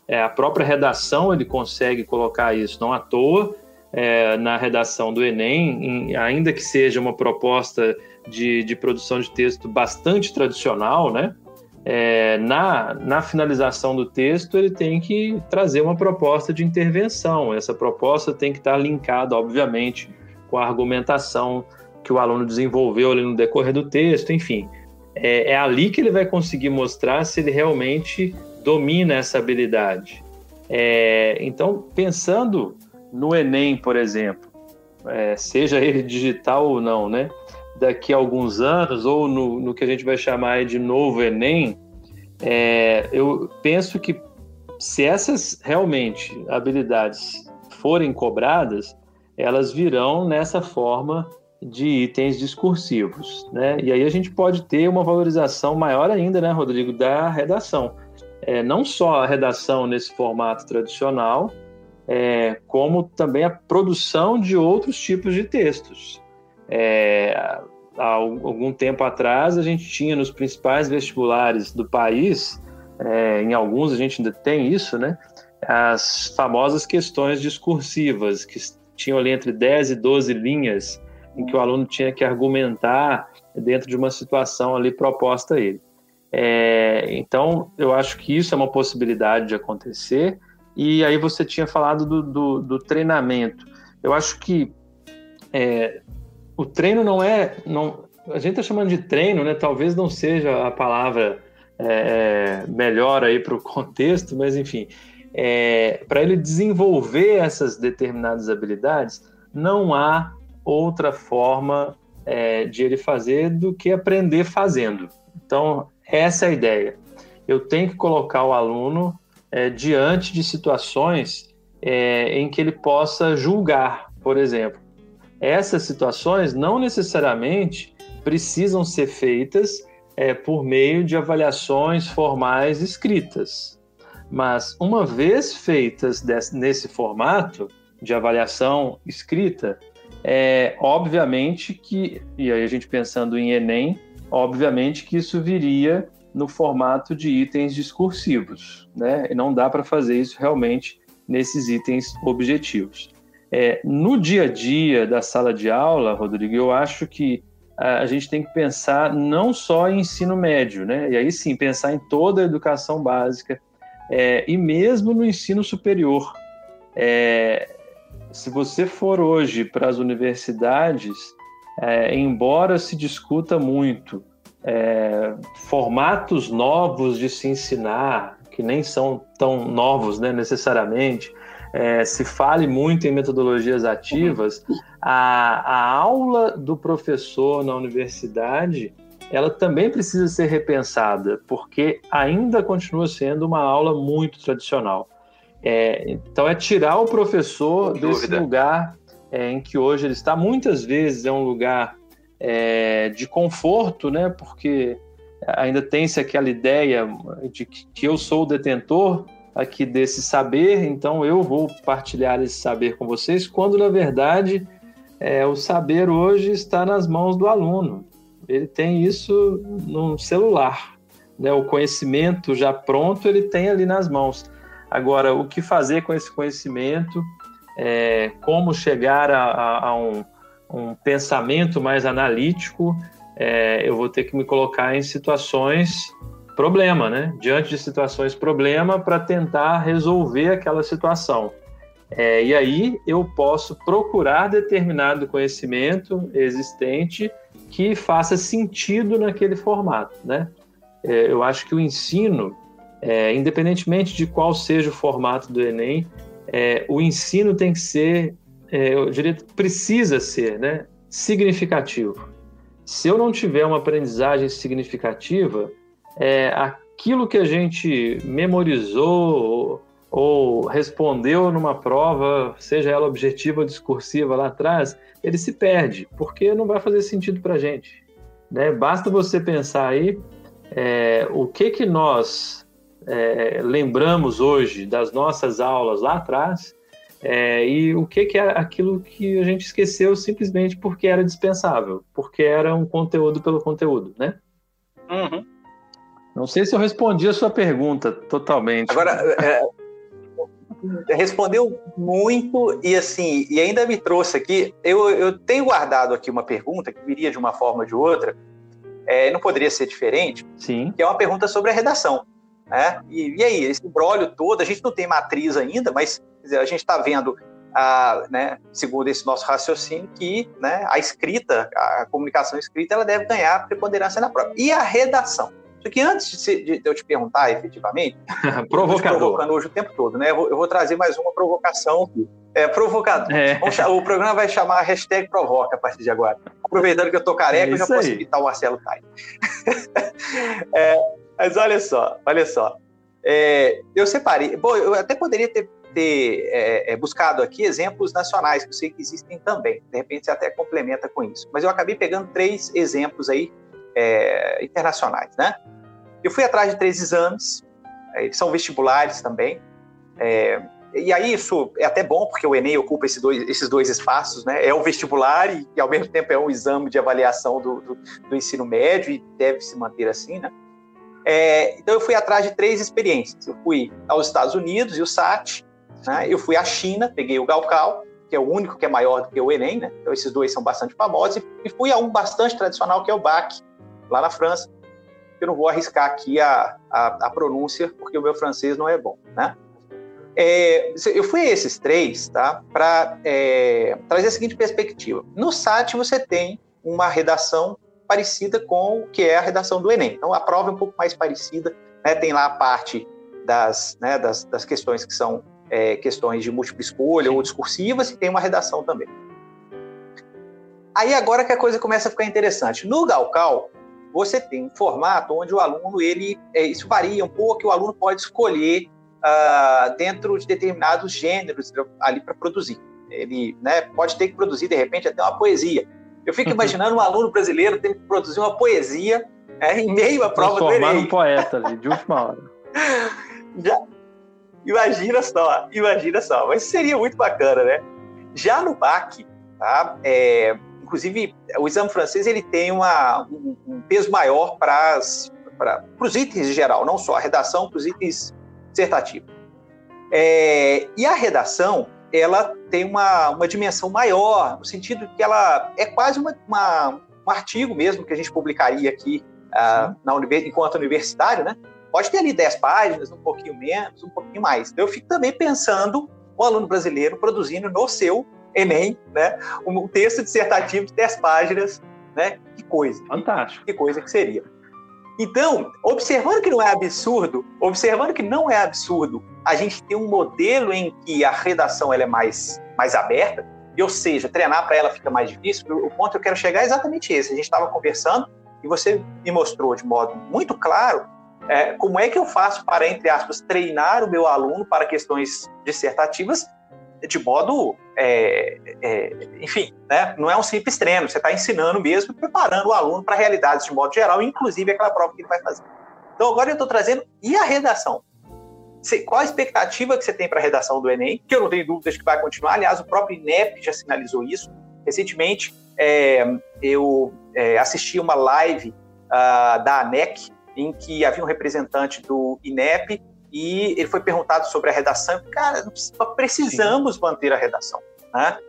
É, a própria redação ele consegue colocar isso não à toa, é, na redação do Enem, em, ainda que seja uma proposta de, de produção de texto bastante tradicional, né? É, na, na finalização do texto, ele tem que trazer uma proposta de intervenção. Essa proposta tem que estar linkada, obviamente, com a argumentação que o aluno desenvolveu ali no decorrer do texto, enfim. É, é ali que ele vai conseguir mostrar se ele realmente domina essa habilidade. É, então, pensando no Enem, por exemplo, é, seja ele digital ou não, né? Daqui a alguns anos, ou no, no que a gente vai chamar de novo Enem, é, eu penso que se essas realmente habilidades forem cobradas, elas virão nessa forma de itens discursivos, né? E aí a gente pode ter uma valorização maior ainda, né, Rodrigo, da redação. É, não só a redação nesse formato tradicional, é, como também a produção de outros tipos de textos. É, há algum tempo atrás, a gente tinha nos principais vestibulares do país, é, em alguns a gente ainda tem isso, né? As famosas questões discursivas, que tinham ali entre 10 e 12 linhas, em que o aluno tinha que argumentar dentro de uma situação ali proposta a ele. É, então, eu acho que isso é uma possibilidade de acontecer. E aí você tinha falado do, do, do treinamento. Eu acho que é, o treino não é. Não, a gente está chamando de treino, né? Talvez não seja a palavra é, melhor aí para o contexto, mas enfim, é, para ele desenvolver essas determinadas habilidades, não há outra forma é, de ele fazer do que aprender fazendo. Então, essa é a ideia. Eu tenho que colocar o aluno é, diante de situações é, em que ele possa julgar, por exemplo. Essas situações não necessariamente precisam ser feitas é, por meio de avaliações formais escritas. Mas, uma vez feitas desse, nesse formato de avaliação escrita, é obviamente que, e aí a gente pensando em Enem, obviamente que isso viria no formato de itens discursivos, né? E não dá para fazer isso realmente nesses itens objetivos. É, no dia a dia da sala de aula, Rodrigo, eu acho que a gente tem que pensar não só em ensino médio, né? E aí sim, pensar em toda a educação básica é, e mesmo no ensino superior. É, se você for hoje para as universidades, é, embora se discuta muito é, formatos novos de se ensinar, que nem são tão novos né, necessariamente, é, se fale muito em metodologias ativas, a, a aula do professor na universidade ela também precisa ser repensada, porque ainda continua sendo uma aula muito tradicional. É, então, é tirar o professor desse lugar é, em que hoje ele está. Muitas vezes é um lugar é, de conforto, né? Porque ainda tem-se aquela ideia de que eu sou o detentor aqui desse saber, então eu vou partilhar esse saber com vocês, quando na verdade é, o saber hoje está nas mãos do aluno. Ele tem isso no celular, né? O conhecimento já pronto ele tem ali nas mãos. Agora, o que fazer com esse conhecimento? É, como chegar a, a, a um, um, pensamento mais analítico? É, eu vou ter que me colocar em situações problema, né? Diante de situações problema para tentar resolver aquela situação. É, e aí eu posso procurar determinado conhecimento existente que faça sentido naquele formato, né? É, eu acho que o ensino é, independentemente de qual seja o formato do Enem, é, o ensino tem que ser, é, eu diria, precisa ser, né, significativo. Se eu não tiver uma aprendizagem significativa, é, aquilo que a gente memorizou ou, ou respondeu numa prova, seja ela objetiva ou discursiva lá atrás, ele se perde, porque não vai fazer sentido para a gente. Né? Basta você pensar aí é, o que que nós é, lembramos hoje das nossas aulas lá atrás é, e o que, que é aquilo que a gente esqueceu simplesmente porque era dispensável, porque era um conteúdo pelo conteúdo, né? Uhum. Não sei se eu respondi a sua pergunta totalmente. Agora, é, respondeu muito e assim, e ainda me trouxe aqui. Eu, eu tenho guardado aqui uma pergunta que viria de uma forma ou de outra, é, não poderia ser diferente. Sim. Que é uma pergunta sobre a redação. Né? E, e aí, esse brólio todo, a gente não tem matriz ainda, mas dizer, a gente está vendo, a, né, segundo esse nosso raciocínio, que né, a escrita, a comunicação escrita, ela deve ganhar preponderância na prova. E a redação? Só que antes de, eu te perguntar efetivamente, provocador. provocando hoje o tempo todo, né? Eu vou, eu vou trazer mais uma provocação é, provocador. É. o programa vai chamar hashtag provoca a partir de agora. Aproveitando que eu tô careca, é eu já posso imitar o Marcelo Tai. é, mas olha só, olha só. É, eu separei. Bom, eu até poderia ter, ter é, é, buscado aqui exemplos nacionais, que eu sei que existem também. De repente você até complementa com isso. Mas eu acabei pegando três exemplos aí é, internacionais, né? Eu fui atrás de três exames, é, eles são vestibulares também. É, e aí isso é até bom, porque o Enem ocupa esse dois, esses dois espaços, né? É o vestibular e, e, ao mesmo tempo é um exame de avaliação do, do, do ensino médio e deve se manter assim, né? É, então eu fui atrás de três experiências. Eu fui aos Estados Unidos e o SAT, né? eu fui à China, peguei o Galcal, que é o único que é maior do que o Enem, né? então esses dois são bastante famosos, e fui a um bastante tradicional que é o BAC, lá na França. Eu não vou arriscar aqui a, a, a pronúncia, porque o meu francês não é bom. Né? É, eu fui a esses três tá? para é, trazer a seguinte perspectiva. No SAT você tem uma redação parecida com o que é a redação do Enem. Então, a prova é um pouco mais parecida, né? tem lá a parte das, né, das, das questões que são é, questões de múltipla escolha ou discursivas, e tem uma redação também. Aí agora que a coisa começa a ficar interessante. No Galcal, você tem um formato onde o aluno, ele, é, isso varia um pouco, o aluno pode escolher uh, dentro de determinados gêneros ali para produzir. Ele né, pode ter que produzir, de repente, até uma poesia. Eu fico imaginando um aluno brasileiro tendo que produzir uma poesia é, em meio à prova do Enem. um poeta ali, de última hora. Já, imagina só, imagina só. Mas seria muito bacana, né? Já no BAC, tá? É, inclusive, o exame francês ele tem uma, um, um peso maior para os itens em geral, não só a redação, para os itens dissertativos. É, e a redação, ela tem uma, uma dimensão maior, no sentido que ela é quase uma, uma um artigo mesmo que a gente publicaria aqui uh, na enquanto universitário, né? Pode ter ali 10 páginas, um pouquinho menos, um pouquinho mais. Eu fico também pensando o aluno brasileiro produzindo no seu Enem, né? Um texto dissertativo de 10 páginas, né? Que coisa. Fantástico. Que, coisa que seria. Então, observando que não é absurdo, observando que não é absurdo a gente ter um modelo em que a redação ela é mais, mais aberta, ou seja, treinar para ela fica mais difícil, o ponto que eu quero chegar é exatamente esse. A gente estava conversando e você me mostrou de modo muito claro é, como é que eu faço para, entre aspas, treinar o meu aluno para questões dissertativas de modo, é, é, enfim, né? não é um simples treino, você está ensinando mesmo, preparando o aluno para realidades de modo geral, inclusive aquela prova que ele vai fazer. Então agora eu estou trazendo, e a redação? Qual a expectativa que você tem para a redação do Enem? Que eu não tenho dúvidas que vai continuar, aliás, o próprio INEP já sinalizou isso. Recentemente, é, eu é, assisti uma live uh, da ANEC, em que havia um representante do INEP e ele foi perguntado sobre a redação. Cara, precisamos Sim. manter a redação, né?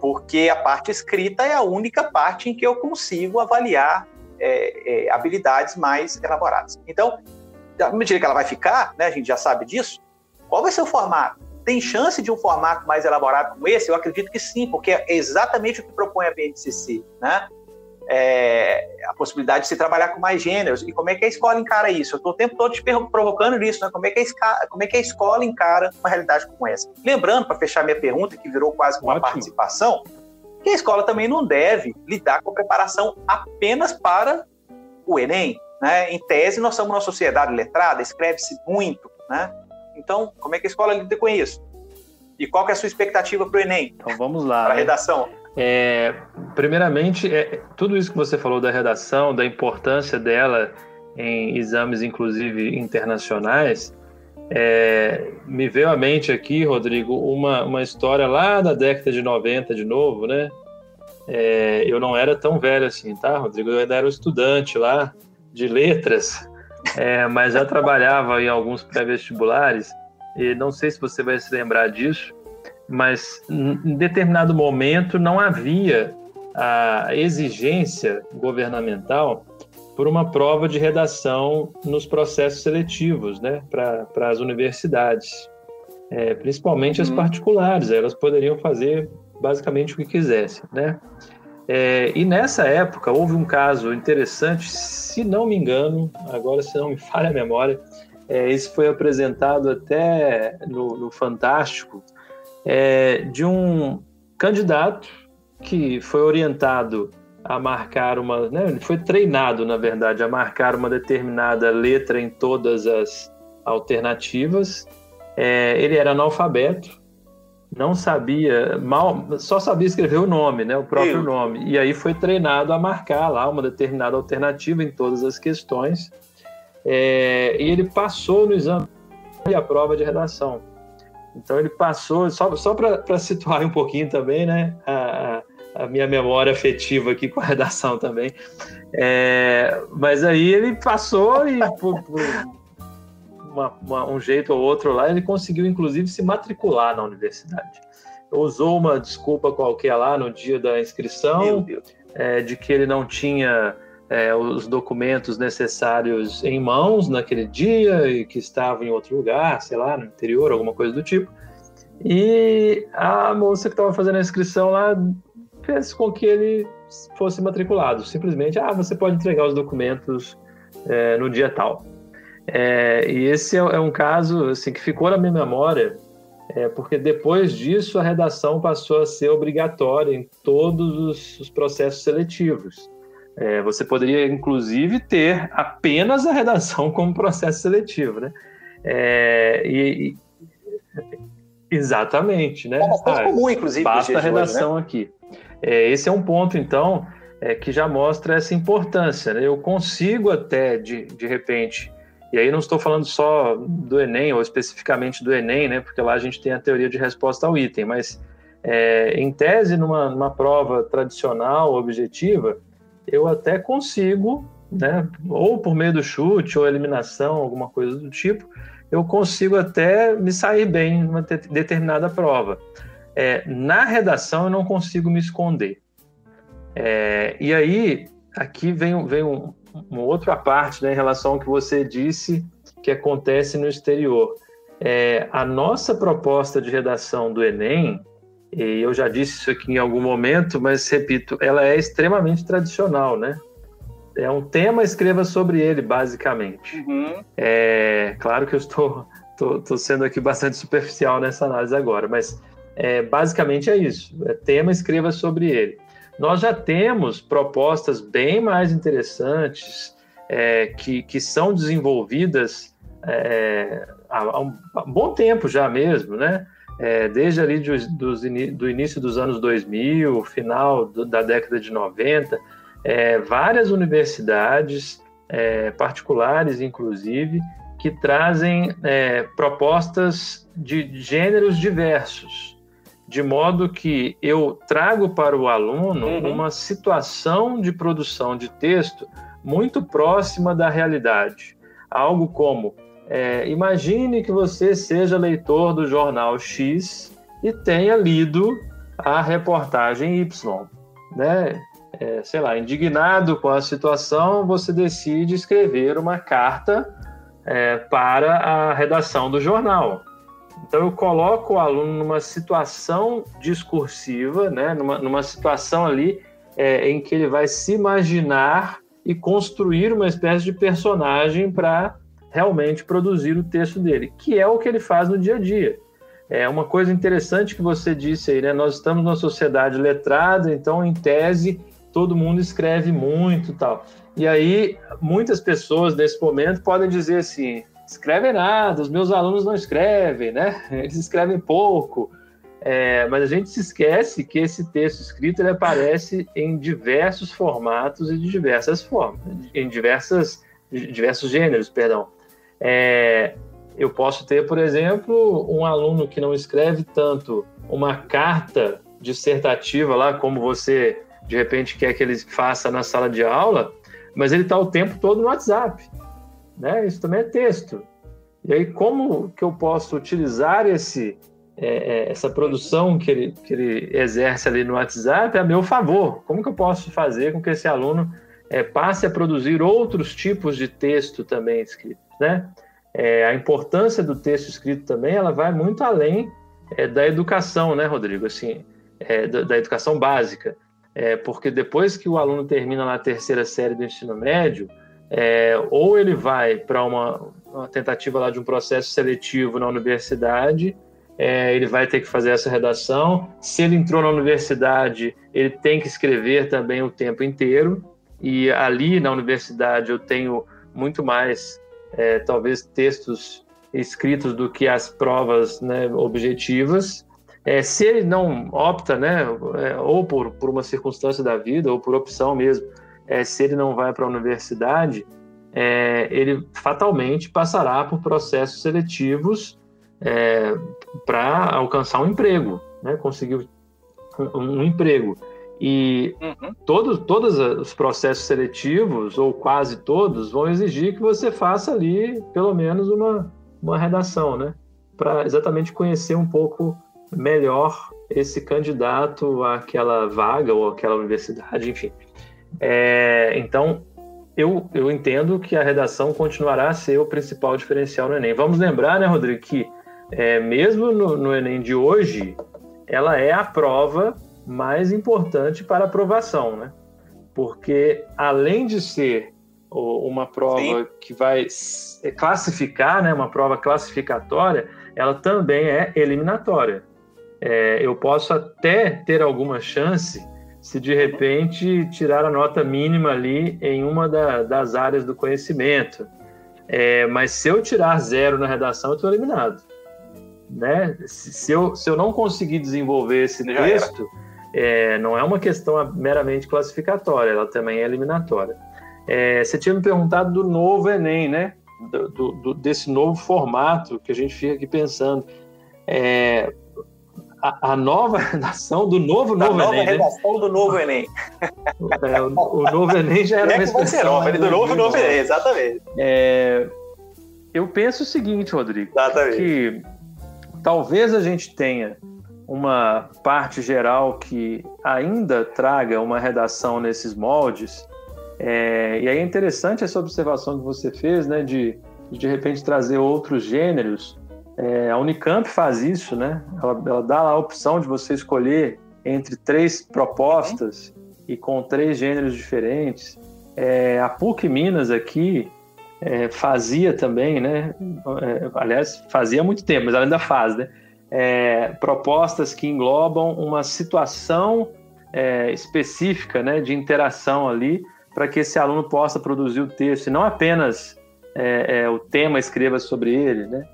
Porque a parte escrita é a única parte em que eu consigo avaliar é, é, habilidades mais elaboradas. Então, à medida que ela vai ficar, né, a gente já sabe disso, qual vai ser o formato? Tem chance de um formato mais elaborado como esse? Eu acredito que sim, porque é exatamente o que propõe a BNCC, né? É, a possibilidade de se trabalhar com mais gêneros. E como é que a escola encara isso? Eu estou o tempo todo te provocando isso, né? Como é, que a, como é que a escola encara uma realidade como essa? Lembrando, para fechar minha pergunta, que virou quase uma Ótimo. participação, que a escola também não deve lidar com a preparação apenas para o Enem. Né? Em tese, nós somos uma sociedade letrada, escreve-se muito. Né? Então, como é que a escola lida com isso? E qual é a sua expectativa para o Enem? Então vamos lá. Para a né? redação. É, primeiramente, é, tudo isso que você falou da redação, da importância dela em exames, inclusive internacionais, é, me veio à mente aqui, Rodrigo, uma, uma história lá da década de 90, de novo, né? É, eu não era tão velho assim, tá, Rodrigo? Eu ainda era um estudante lá de letras, é, mas já trabalhava em alguns pré-vestibulares, e não sei se você vai se lembrar disso, mas em determinado momento não havia a exigência governamental por uma prova de redação nos processos seletivos né, para as universidades, é, principalmente as uhum. particulares, elas poderiam fazer basicamente o que quisessem. Né? É, e nessa época houve um caso interessante, se não me engano, agora se não me falha a memória, é, isso foi apresentado até no, no Fantástico, é, de um candidato que foi orientado a marcar uma, né, ele foi treinado, na verdade, a marcar uma determinada letra em todas as alternativas. É, ele era analfabeto, não sabia, mal, só sabia escrever o nome, né, o próprio nome. E aí foi treinado a marcar lá uma determinada alternativa em todas as questões. É, e ele passou no exame e a prova de redação. Então ele passou, só, só para situar um pouquinho também, né? A, a, minha memória afetiva aqui com a redação também. É, mas aí ele passou e por, por uma, uma, um jeito ou outro lá, ele conseguiu inclusive se matricular na universidade. Usou uma desculpa qualquer lá no dia da inscrição, é, de que ele não tinha é, os documentos necessários em mãos naquele dia e que estava em outro lugar, sei lá, no interior, alguma coisa do tipo. E a moça que estava fazendo a inscrição lá fez com que ele fosse matriculado. Simplesmente, ah, você pode entregar os documentos é, no dia tal. É, e esse é, é, um caso assim, que ficou na minha memória é, porque depois disso a redação passou a ser obrigatória em todos os, os processos seletivos. É, você poderia, inclusive, ter apenas a redação como processo seletivo, né? É, e, e, exatamente, né? É bastante ah, comum, inclusive. Basta a redação hoje, né? aqui. É, esse é um ponto, então, é, que já mostra essa importância. Né? Eu consigo até, de, de repente, e aí não estou falando só do Enem, ou especificamente do Enem, né, porque lá a gente tem a teoria de resposta ao item, mas é, em tese, numa, numa prova tradicional, objetiva, eu até consigo, né, ou por meio do chute, ou eliminação, alguma coisa do tipo, eu consigo até me sair bem numa determinada prova. É, na redação, eu não consigo me esconder. É, e aí, aqui vem, vem um, uma outra parte né, em relação ao que você disse que acontece no exterior. É, a nossa proposta de redação do Enem, e eu já disse isso aqui em algum momento, mas repito, ela é extremamente tradicional, né? É um tema, escreva sobre ele, basicamente. Uhum. É, claro que eu estou, estou, estou, sendo aqui bastante superficial nessa análise agora, mas é, basicamente é isso. É tema, escreva sobre ele. Nós já temos propostas bem mais interessantes é, que, que são desenvolvidas é, há, um, há, um, bom tempo já mesmo, né? É, desde ali dos, dos, do início dos anos 2000, final do, da década de 90, é, várias universidades, é, particulares inclusive, que trazem é, propostas de gêneros diversos de modo que eu trago para o aluno uhum. uma situação de produção de texto muito próxima da realidade. Algo como: é, imagine que você seja leitor do jornal X e tenha lido a reportagem Y, né? É, sei lá, indignado com a situação, você decide escrever uma carta é, para a redação do jornal. Então eu coloco o aluno numa situação discursiva, né, numa, numa situação ali é, em que ele vai se imaginar e construir uma espécie de personagem para realmente produzir o texto dele, que é o que ele faz no dia a dia. É uma coisa interessante que você disse aí, né? Nós estamos numa sociedade letrada, então, em tese, todo mundo escreve muito tal. E aí, muitas pessoas nesse momento podem dizer assim: escrevem nada, os meus alunos não escrevem, né? Eles escrevem pouco. É, mas a gente se esquece que esse texto escrito ele aparece em diversos formatos e de diversas formas, em diversas, diversos gêneros, perdão. É, eu posso ter, por exemplo, um aluno que não escreve tanto uma carta dissertativa lá, como você de repente quer que ele faça na sala de aula, mas ele está o tempo todo no WhatsApp né? Isso também é texto. E aí, como que eu posso utilizar esse, é, é, essa produção que ele, que ele exerce ali no WhatsApp a meu favor? Como que eu posso fazer com que esse aluno é, passe a produzir outros tipos de texto também escrito, né? É, a importância do texto escrito também, ela vai muito além é, da educação, né, Rodrigo? Assim, é, da, da, educação básica. porque depois que o aluno termina na terceira série do ensino médio, é, ou ele vai para uma, uma, tentativa lá de um processo seletivo na universidade, é, ele vai ter que fazer essa redação. Se ele entrou na universidade, ele tem que escrever também o tempo inteiro. E ali na universidade eu tenho muito mais, é, talvez, textos escritos do que as provas né, objetivas. É, se ele não opta, né, é, ou por, por uma circunstância da vida, ou por opção mesmo, é, se ele não vai para a universidade, é, ele fatalmente passará por processos seletivos é, para alcançar um emprego, né? conseguir um, um emprego. E uhum. todos, todos os processos seletivos, ou quase todos, vão exigir que você faça ali pelo menos uma, uma redação, né? Para exatamente conhecer um pouco melhor esse candidato àquela vaga ou àquela universidade, enfim. É, então, eu, eu entendo que a redação continuará a ser o principal diferencial no Enem. Vamos lembrar, né, Rodrigo, que é, mesmo no, no, Enem de hoje, ela é a prova mais importante para aprovação, né? Porque além de ser uma prova Sim. que vai classificar, né, uma prova classificatória, ela também é eliminatória. É, eu posso até ter alguma chance se de repente tirar a nota mínima ali em uma da, das áreas do conhecimento. É, mas se eu tirar zero na redação, eu estou eliminado. Né? Se, se, eu, se eu não conseguir desenvolver esse texto, é, não é uma questão meramente classificatória, ela também é eliminatória. É, você tinha me perguntado do novo Enem, né? Do, do, desse novo formato que a gente fica aqui pensando. É, a, a, nova redação do novo da novo nova Enem. Né? redação né? do novo Enem. É, o, o, novo Enem já era é uma expressão. Ser, do novo novo Enem, exatamente. É, eu penso o seguinte, Rodrigo. Exatamente. Que talvez a gente tenha uma parte geral que ainda traga uma redação nesses moldes. É, e aí é interessante essa observação que você fez, né, de de repente trazer outros gêneros. É, a Unicamp faz isso, né? Ela, ela, dá a opção de você escolher entre três propostas e com três gêneros diferentes. É, a PUC Minas aqui é, fazia também, né? É, aliás, fazia há muito tempo, mas ela ainda faz, né? É, propostas que englobam uma situação é, específica né, de interação ali para que esse aluno possa produzir o texto, e não apenas é, é o tema escreva sobre ele. Né?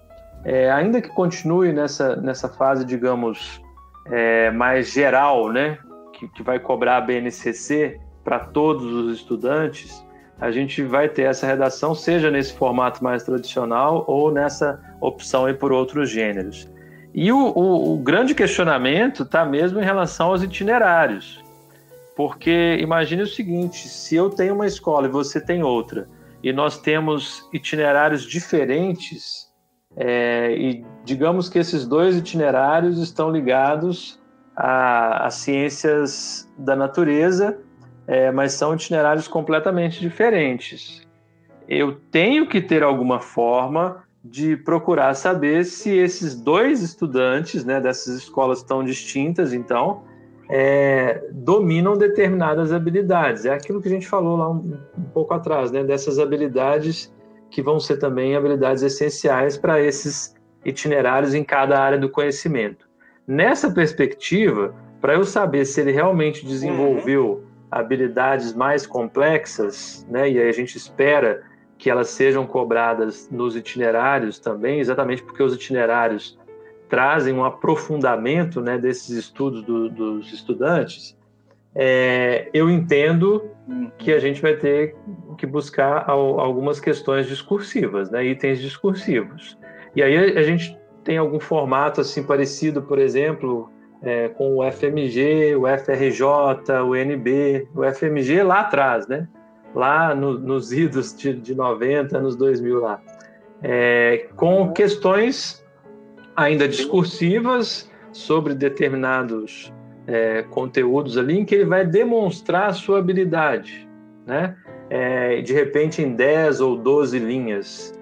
É, ainda que continue nessa, nessa fase, digamos, é, mais geral, né, que, que vai cobrar a BNCC para todos os estudantes, a gente vai ter essa redação, seja nesse formato mais tradicional ou nessa opção aí por outros gêneros. E o, o, o grande questionamento está mesmo em relação aos itinerários. Porque imagine o seguinte: se eu tenho uma escola e você tem outra, e nós temos itinerários diferentes, é, e digamos que esses dois itinerários estão ligados às ciências da natureza, é, mas são itinerários completamente diferentes. Eu tenho que ter alguma forma de procurar saber se esses dois estudantes, né, dessas escolas tão distintas, então, é, dominam determinadas habilidades. É aquilo que a gente falou lá um, um, pouco atrás, né, dessas habilidades que vão ser também habilidades essenciais para esses itinerários em cada área do conhecimento. Nessa perspectiva, para eu saber se ele realmente desenvolveu uhum. habilidades mais complexas, né, e aí a gente espera que elas sejam cobradas nos itinerários também, exatamente porque os itinerários trazem um aprofundamento né, desses estudos do, dos estudantes, é, eu entendo que a gente vai ter que buscar algumas questões discursivas, né, itens discursivos. E aí a gente tem algum formato assim parecido, por exemplo, é, com o FMG, o FRJ, o NB, o FMG lá atrás, né? Lá no, nos idos de, de 90, anos 2000 lá, é, com questões ainda discursivas sobre determinados é, conteúdos ali, em que ele vai demonstrar a sua habilidade, né? É, de repente em 10 ou 12 linhas,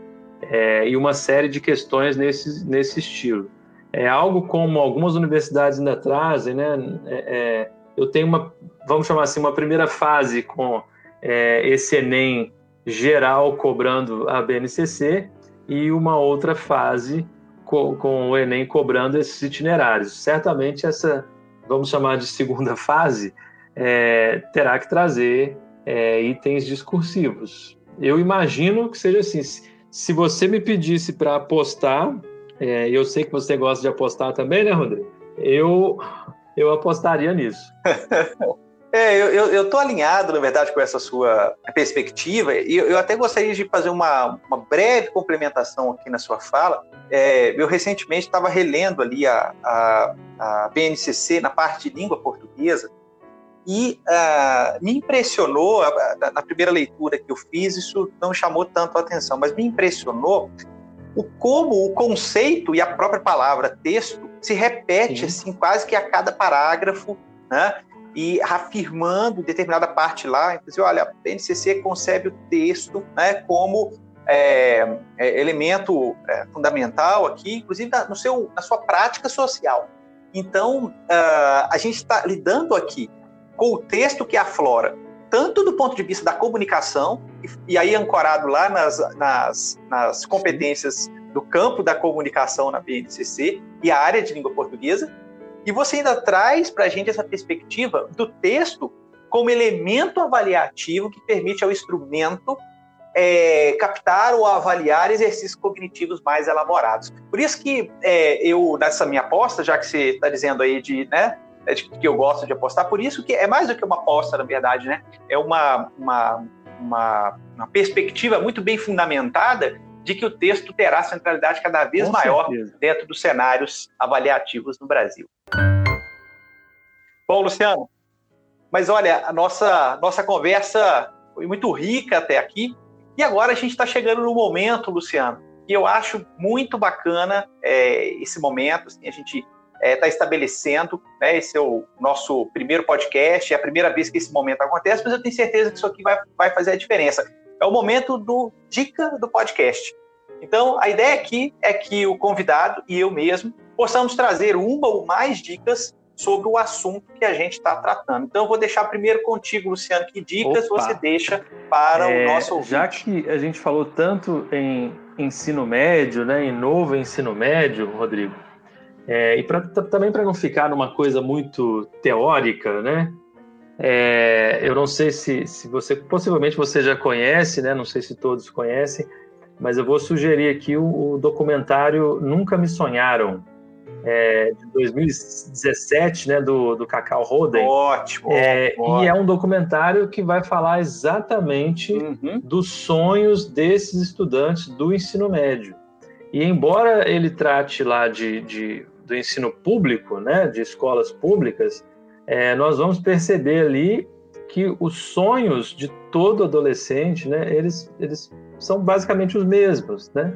é, e uma série de questões nesse, nesse estilo. É algo como algumas universidades ainda trazem, né? É, é, eu tenho uma, vamos chamar assim, uma primeira fase com é, esse Enem geral cobrando a BNCC e uma outra fase com, com, o Enem cobrando esses itinerários. Certamente essa, vamos chamar de segunda fase, é, terá que trazer é, itens discursivos. Eu imagino que seja assim. Se você me pedisse para apostar, é, eu sei que você gosta de apostar também, né, Rodrigo? Eu, eu apostaria nisso. É, eu estou alinhado, na verdade, com essa sua perspectiva, e eu, eu até gostaria de fazer uma, uma breve complementação aqui na sua fala. É, eu recentemente estava relendo ali a, a, a, BNCC na parte de língua portuguesa, e uh, me impressionou, na primeira leitura que eu fiz, isso não chamou tanto a atenção, mas me impressionou o como o conceito e a própria palavra texto se repete assim quase que a cada parágrafo, né? E afirmando determinada parte lá, inclusive, olha, a BNCC concebe o texto né, como é, é, elemento é, fundamental aqui, inclusive no seu, na sua prática social. Então, uh, a gente está lidando aqui com o texto que aflora, tanto do ponto de vista da comunicação, e, e aí ancorado lá nas, nas, nas competências do campo da comunicação na BNCC e a área de língua portuguesa. E você ainda traz para a gente essa perspectiva do texto como elemento avaliativo que permite ao instrumento é, captar ou avaliar exercícios cognitivos mais elaborados. Por isso que é, eu, nessa minha aposta, já que você está dizendo aí de, né, é de que eu gosto de apostar, por isso que é mais do que uma aposta, na verdade, né? É uma, uma, uma, uma perspectiva muito bem fundamentada de que o texto terá centralidade cada vez Com maior certeza. dentro dos cenários avaliativos no Brasil. Bom, Luciano, mas olha, a nossa, nossa conversa foi muito rica até aqui. E agora a gente está chegando no momento, Luciano, que eu acho muito bacana é, esse momento. Assim, a gente está é, tá estabelecendo, né, esse é o nosso primeiro podcast, é a primeira vez que esse momento acontece, mas eu tenho certeza que isso aqui vai, vai fazer a diferença. É o momento do dica do podcast. Então, a ideia aqui é que o convidado e eu mesmo possamos trazer uma ou mais dicas sobre o assunto que a gente está tratando. Então, eu vou deixar primeiro contigo, Luciano, que dicas Opa. você deixa para é, o nosso ouvinte? Já que a gente falou tanto em ensino médio, né, em novo ensino médio, Rodrigo, é, e pra, também para não ficar numa coisa muito teórica, né, é, eu não sei se, se você, possivelmente você já conhece, né, não sei se todos conhecem, mas eu vou sugerir aqui o, o documentário Nunca Me Sonharam, é, de 2017, né, do, do Cacau Roden. Ótimo, é, ótimo, E é um documentário que vai falar exatamente uhum. dos sonhos desses estudantes do ensino médio. E embora ele trate lá de, de do ensino público, né, de escolas públicas, é, nós vamos perceber ali que os sonhos de todo adolescente, né, eles, eles são basicamente os mesmos, né?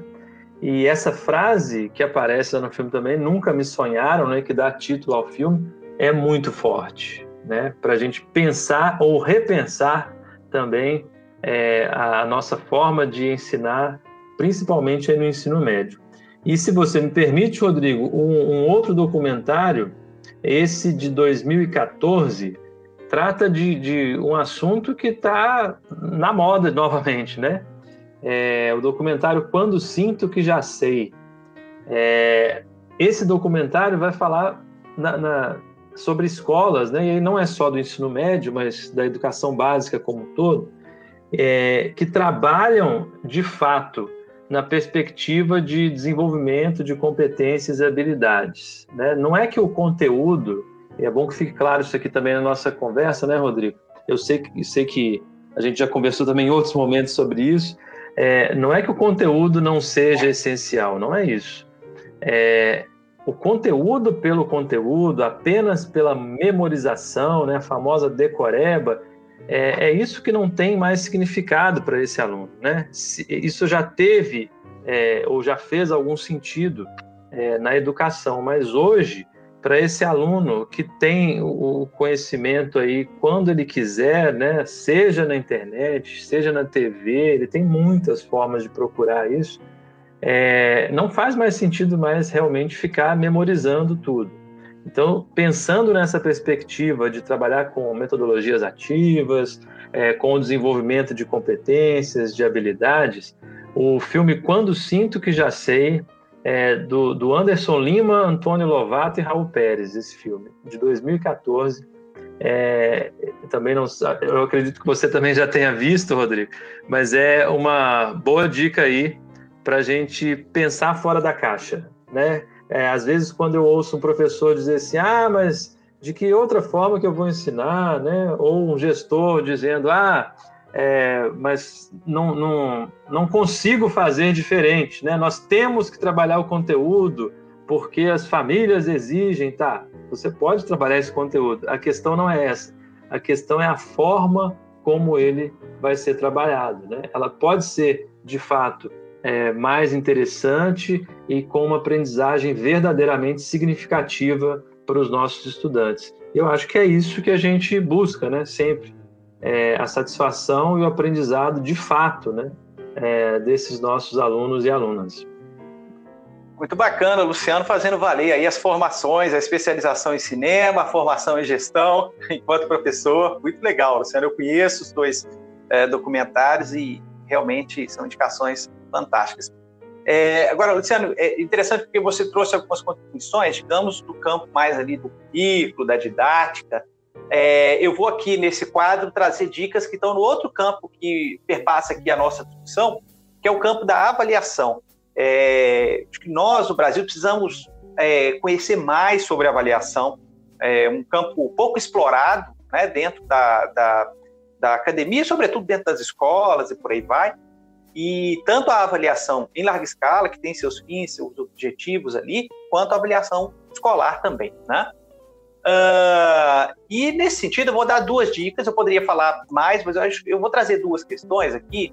E essa frase que aparece no filme também, nunca me sonharam, né, que dá título ao filme, é muito forte, né, para a gente pensar ou repensar também é, a nossa forma de ensinar, principalmente no ensino médio. E se você me permite, Rodrigo, um, um outro documentário, esse de 2014, trata de, de um assunto que está na moda novamente, né? É, o documentário Quando Sinto Que Já Sei. É, esse documentário vai falar na, na, sobre escolas, né? e não é só do ensino médio, mas da educação básica como um todo, é, que trabalham de fato na perspectiva de desenvolvimento de competências e habilidades. Né? Não é que o conteúdo, e é bom que fique claro isso aqui também na nossa conversa, né, Rodrigo? Eu sei que, sei que a gente já conversou também em outros momentos sobre isso, é, não é que o conteúdo não seja essencial, não é isso. É, o conteúdo pelo conteúdo, apenas pela memorização, né, a famosa decoreba, é, é isso que não tem mais significado para esse aluno. Né? Isso já teve é, ou já fez algum sentido é, na educação, mas hoje para esse aluno que tem o conhecimento aí quando ele quiser, né, seja na internet, seja na TV, ele tem muitas formas de procurar isso. É, não faz mais sentido mais realmente ficar memorizando tudo. Então, pensando nessa perspectiva de trabalhar com metodologias ativas, é, com o desenvolvimento de competências, de habilidades, o filme Quando Sinto Que Já Sei é, do, do, Anderson Lima, Antônio Lovato e Raul Pérez, esse filme, de 2014. É, também não, eu acredito que você também já tenha visto, Rodrigo, mas é uma boa dica aí para a gente pensar fora da caixa, né? É, às vezes, quando eu ouço um professor dizer assim, ah, mas de que outra forma que eu vou ensinar, né? Ou um gestor dizendo, ah, é, mas não, não, não consigo fazer diferente. Né? Nós temos que trabalhar o conteúdo porque as famílias exigem, tá? Você pode trabalhar esse conteúdo. A questão não é essa. A questão é a forma como ele vai ser trabalhado. Né? Ela pode ser, de fato, é, mais interessante e com uma aprendizagem verdadeiramente significativa para os nossos estudantes. Eu acho que é isso que a gente busca, né? Sempre é, a satisfação e o aprendizado de fato né, é, desses nossos alunos e alunas. Muito bacana, Luciano, fazendo valer aí as formações, a especialização em cinema, a formação em gestão, enquanto professor. Muito legal, Luciano. Eu conheço os dois é, documentários e realmente são indicações fantásticas. É, agora, Luciano, é interessante porque você trouxe algumas contribuições, digamos, do campo mais ali do currículo, da didática. É, eu vou aqui nesse quadro trazer dicas que estão no outro campo que perpassa aqui a nossa discussão, que é o campo da avaliação. É, nós, no Brasil, precisamos é, conhecer mais sobre avaliação, é um campo pouco explorado né, dentro da, da, da academia, sobretudo dentro das escolas e por aí vai. E tanto a avaliação em larga escala, que tem seus fins, seus objetivos ali, quanto a avaliação escolar também, né? Uh, e nesse sentido, eu vou dar duas dicas. Eu poderia falar mais, mas eu, acho, eu vou trazer duas questões aqui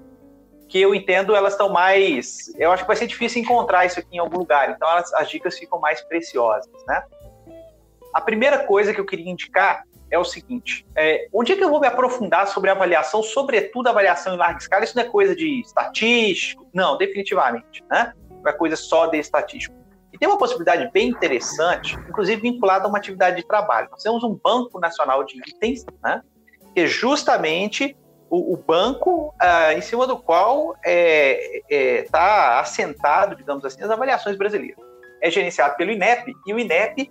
que eu entendo elas estão mais. Eu acho que vai ser difícil encontrar isso aqui em algum lugar, então elas, as dicas ficam mais preciosas, né? A primeira coisa que eu queria indicar é o seguinte: é, onde é que eu vou me aprofundar sobre avaliação, sobretudo avaliação em larga escala? Isso não é coisa de estatístico? Não, definitivamente, né? Não é coisa só de estatístico. Tem uma possibilidade bem interessante, inclusive vinculada a uma atividade de trabalho. Nós temos um Banco Nacional de Itens, né? Que é justamente o, o banco ah, em cima do qual está é, é, tá assentado, digamos assim, as avaliações brasileiras. É gerenciado pelo INEP, e o INEP,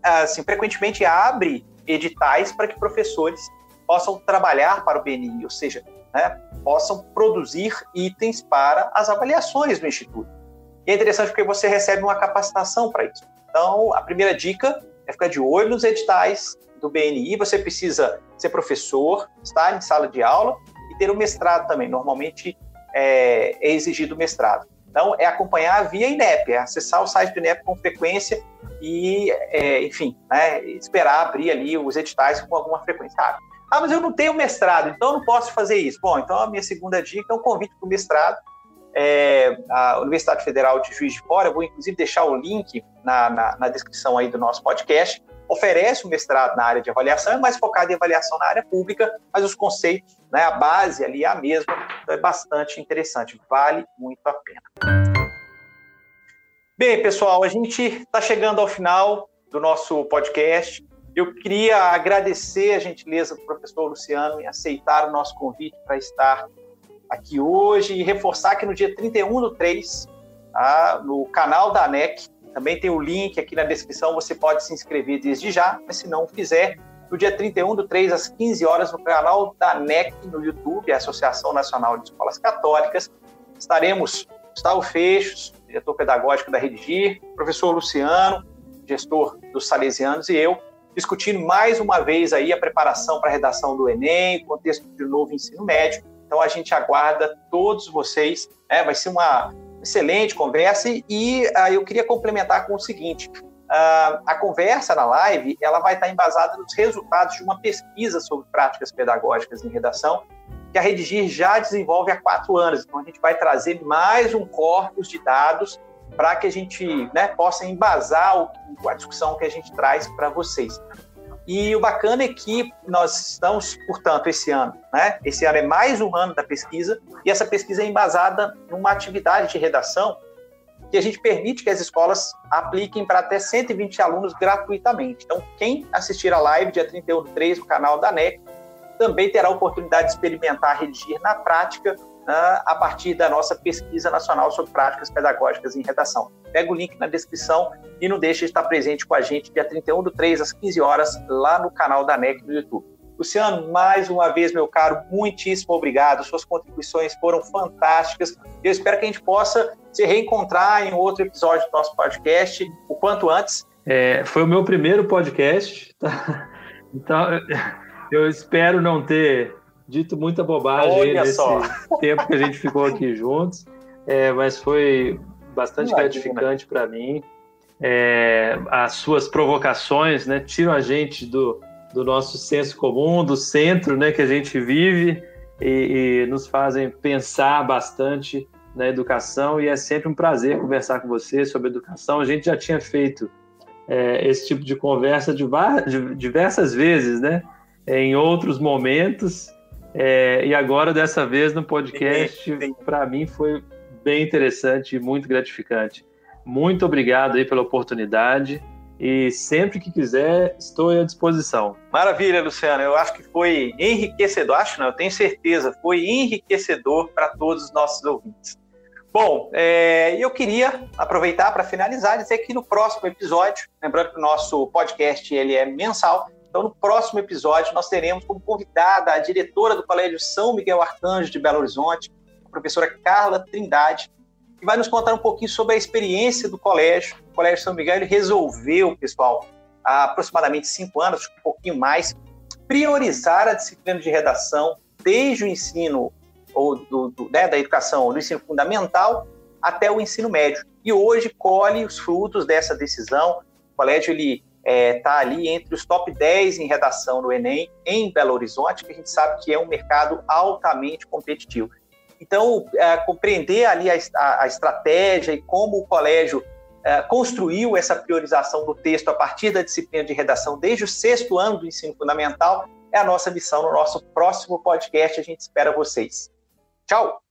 assim, frequentemente abre editais para que professores possam trabalhar para o BNI, ou seja, né, possam produzir itens para as avaliações do Instituto. E é interessante porque você recebe uma capacitação para isso. Então, a primeira dica é ficar de olho nos editais do BNI. Você precisa ser professor, estar em sala de aula e ter o um mestrado também. Normalmente é, é exigido o mestrado. Então, é acompanhar via INEP, é acessar o site do INEP com frequência e, é, enfim, né, esperar abrir ali os editais com alguma frequência. Ah, ah, mas eu não tenho mestrado, então eu não posso fazer isso. Bom, então a minha segunda dica é um convite para o mestrado. É, a Universidade Federal de Juiz de Fora, eu vou inclusive deixar o link na, na, na descrição aí do nosso podcast, oferece um mestrado na área de avaliação, é mais focado em avaliação na área pública, mas os conceitos, né, a base ali é a mesma, então é bastante interessante, vale muito a pena. Bem, pessoal, a gente está chegando ao final do nosso podcast. Eu queria agradecer a gentileza do professor Luciano em aceitar o nosso convite para estar aqui hoje e reforçar que no dia 31 do 3, tá, no canal da ANEC, também tem o link aqui na descrição, você pode se inscrever desde já, mas se não fizer, no dia 31 do 3 às 15 horas no canal da ANEC no YouTube, a Associação Nacional de Escolas Católicas, estaremos Gustavo Fechos, diretor pedagógico da Redigir, professor Luciano, gestor dos Salesianos e eu, discutindo mais uma vez aí a preparação para a redação do Enem, contexto do novo ensino médio. Então a gente aguarda todos vocês, né? vai ser uma excelente conversa e uh, eu queria complementar com o seguinte, uh, a conversa na live ela vai estar embasada nos resultados de uma pesquisa sobre práticas pedagógicas em redação que a Redigir já desenvolve há quatro anos. Então, a gente vai trazer mais um corpus de dados para que a gente né, possa embasar o, a discussão que a gente traz para vocês. E o bacana é que nós estamos, portanto, esse ano, né? Esse ano é mais um ano da pesquisa, e essa pesquisa é embasada numa atividade de redação que a gente permite que as escolas apliquem para até 120 alunos gratuitamente. Então, quem assistir a live dia 31 de 3 no canal da NEC também terá a oportunidade de experimentar redigir na prática a partir da nossa pesquisa nacional sobre práticas pedagógicas em redação. Pega o link na descrição e não deixe de estar presente com a gente dia 31 do 3 às 15 horas lá no canal da NEC no YouTube. Luciano, mais uma vez, meu caro, muitíssimo obrigado. Suas contribuições foram fantásticas. Eu espero que a gente possa se reencontrar em outro episódio do nosso podcast o quanto antes. É, foi o meu primeiro podcast, tá? Então, eu espero não ter dito muita bobagem nesse só. tempo que a gente ficou aqui juntos, é, mas foi bastante gratificante para mim. É, as suas provocações né, tiram a gente do, do nosso senso comum, do centro né, que a gente vive e, e nos fazem pensar bastante na educação e é sempre um prazer conversar com você sobre educação. A gente já tinha feito é, esse tipo de conversa de, de diversas vezes, né? em outros momentos. É, e agora, dessa vez, no podcast, para mim foi bem interessante e muito gratificante. Muito obrigado aí pela oportunidade e sempre que quiser, estou à disposição. Maravilha, Luciano. Eu acho que foi enriquecedor, acho não, eu tenho certeza, foi enriquecedor para todos os nossos ouvintes. Bom, é, eu queria aproveitar para finalizar e dizer que no próximo episódio, lembrando que o nosso podcast ele é mensal, então no próximo episódio nós teremos como convidada a diretora do Colégio São Miguel Arcanjo de Belo Horizonte, a professora Carla Trindade, que vai nos contar um pouquinho sobre a experiência do colégio. O Colégio São Miguel ele resolveu, pessoal, há aproximadamente cinco anos, um pouquinho mais, priorizar a disciplina de redação desde o ensino ou do, do, né, da educação do ensino fundamental até o ensino médio. E hoje colhe os frutos dessa decisão. O colégio ele está é, tá ali entre os top 10 em redação no Enem em Belo Horizonte, que a gente sabe que é um mercado altamente competitivo. Então, é, compreender ali a, a, estratégia e como o colégio é, construiu essa priorização do texto a partir da disciplina de redação desde o sexto ano do ensino fundamental é a nossa missão no nosso próximo podcast. A gente espera vocês. Tchau!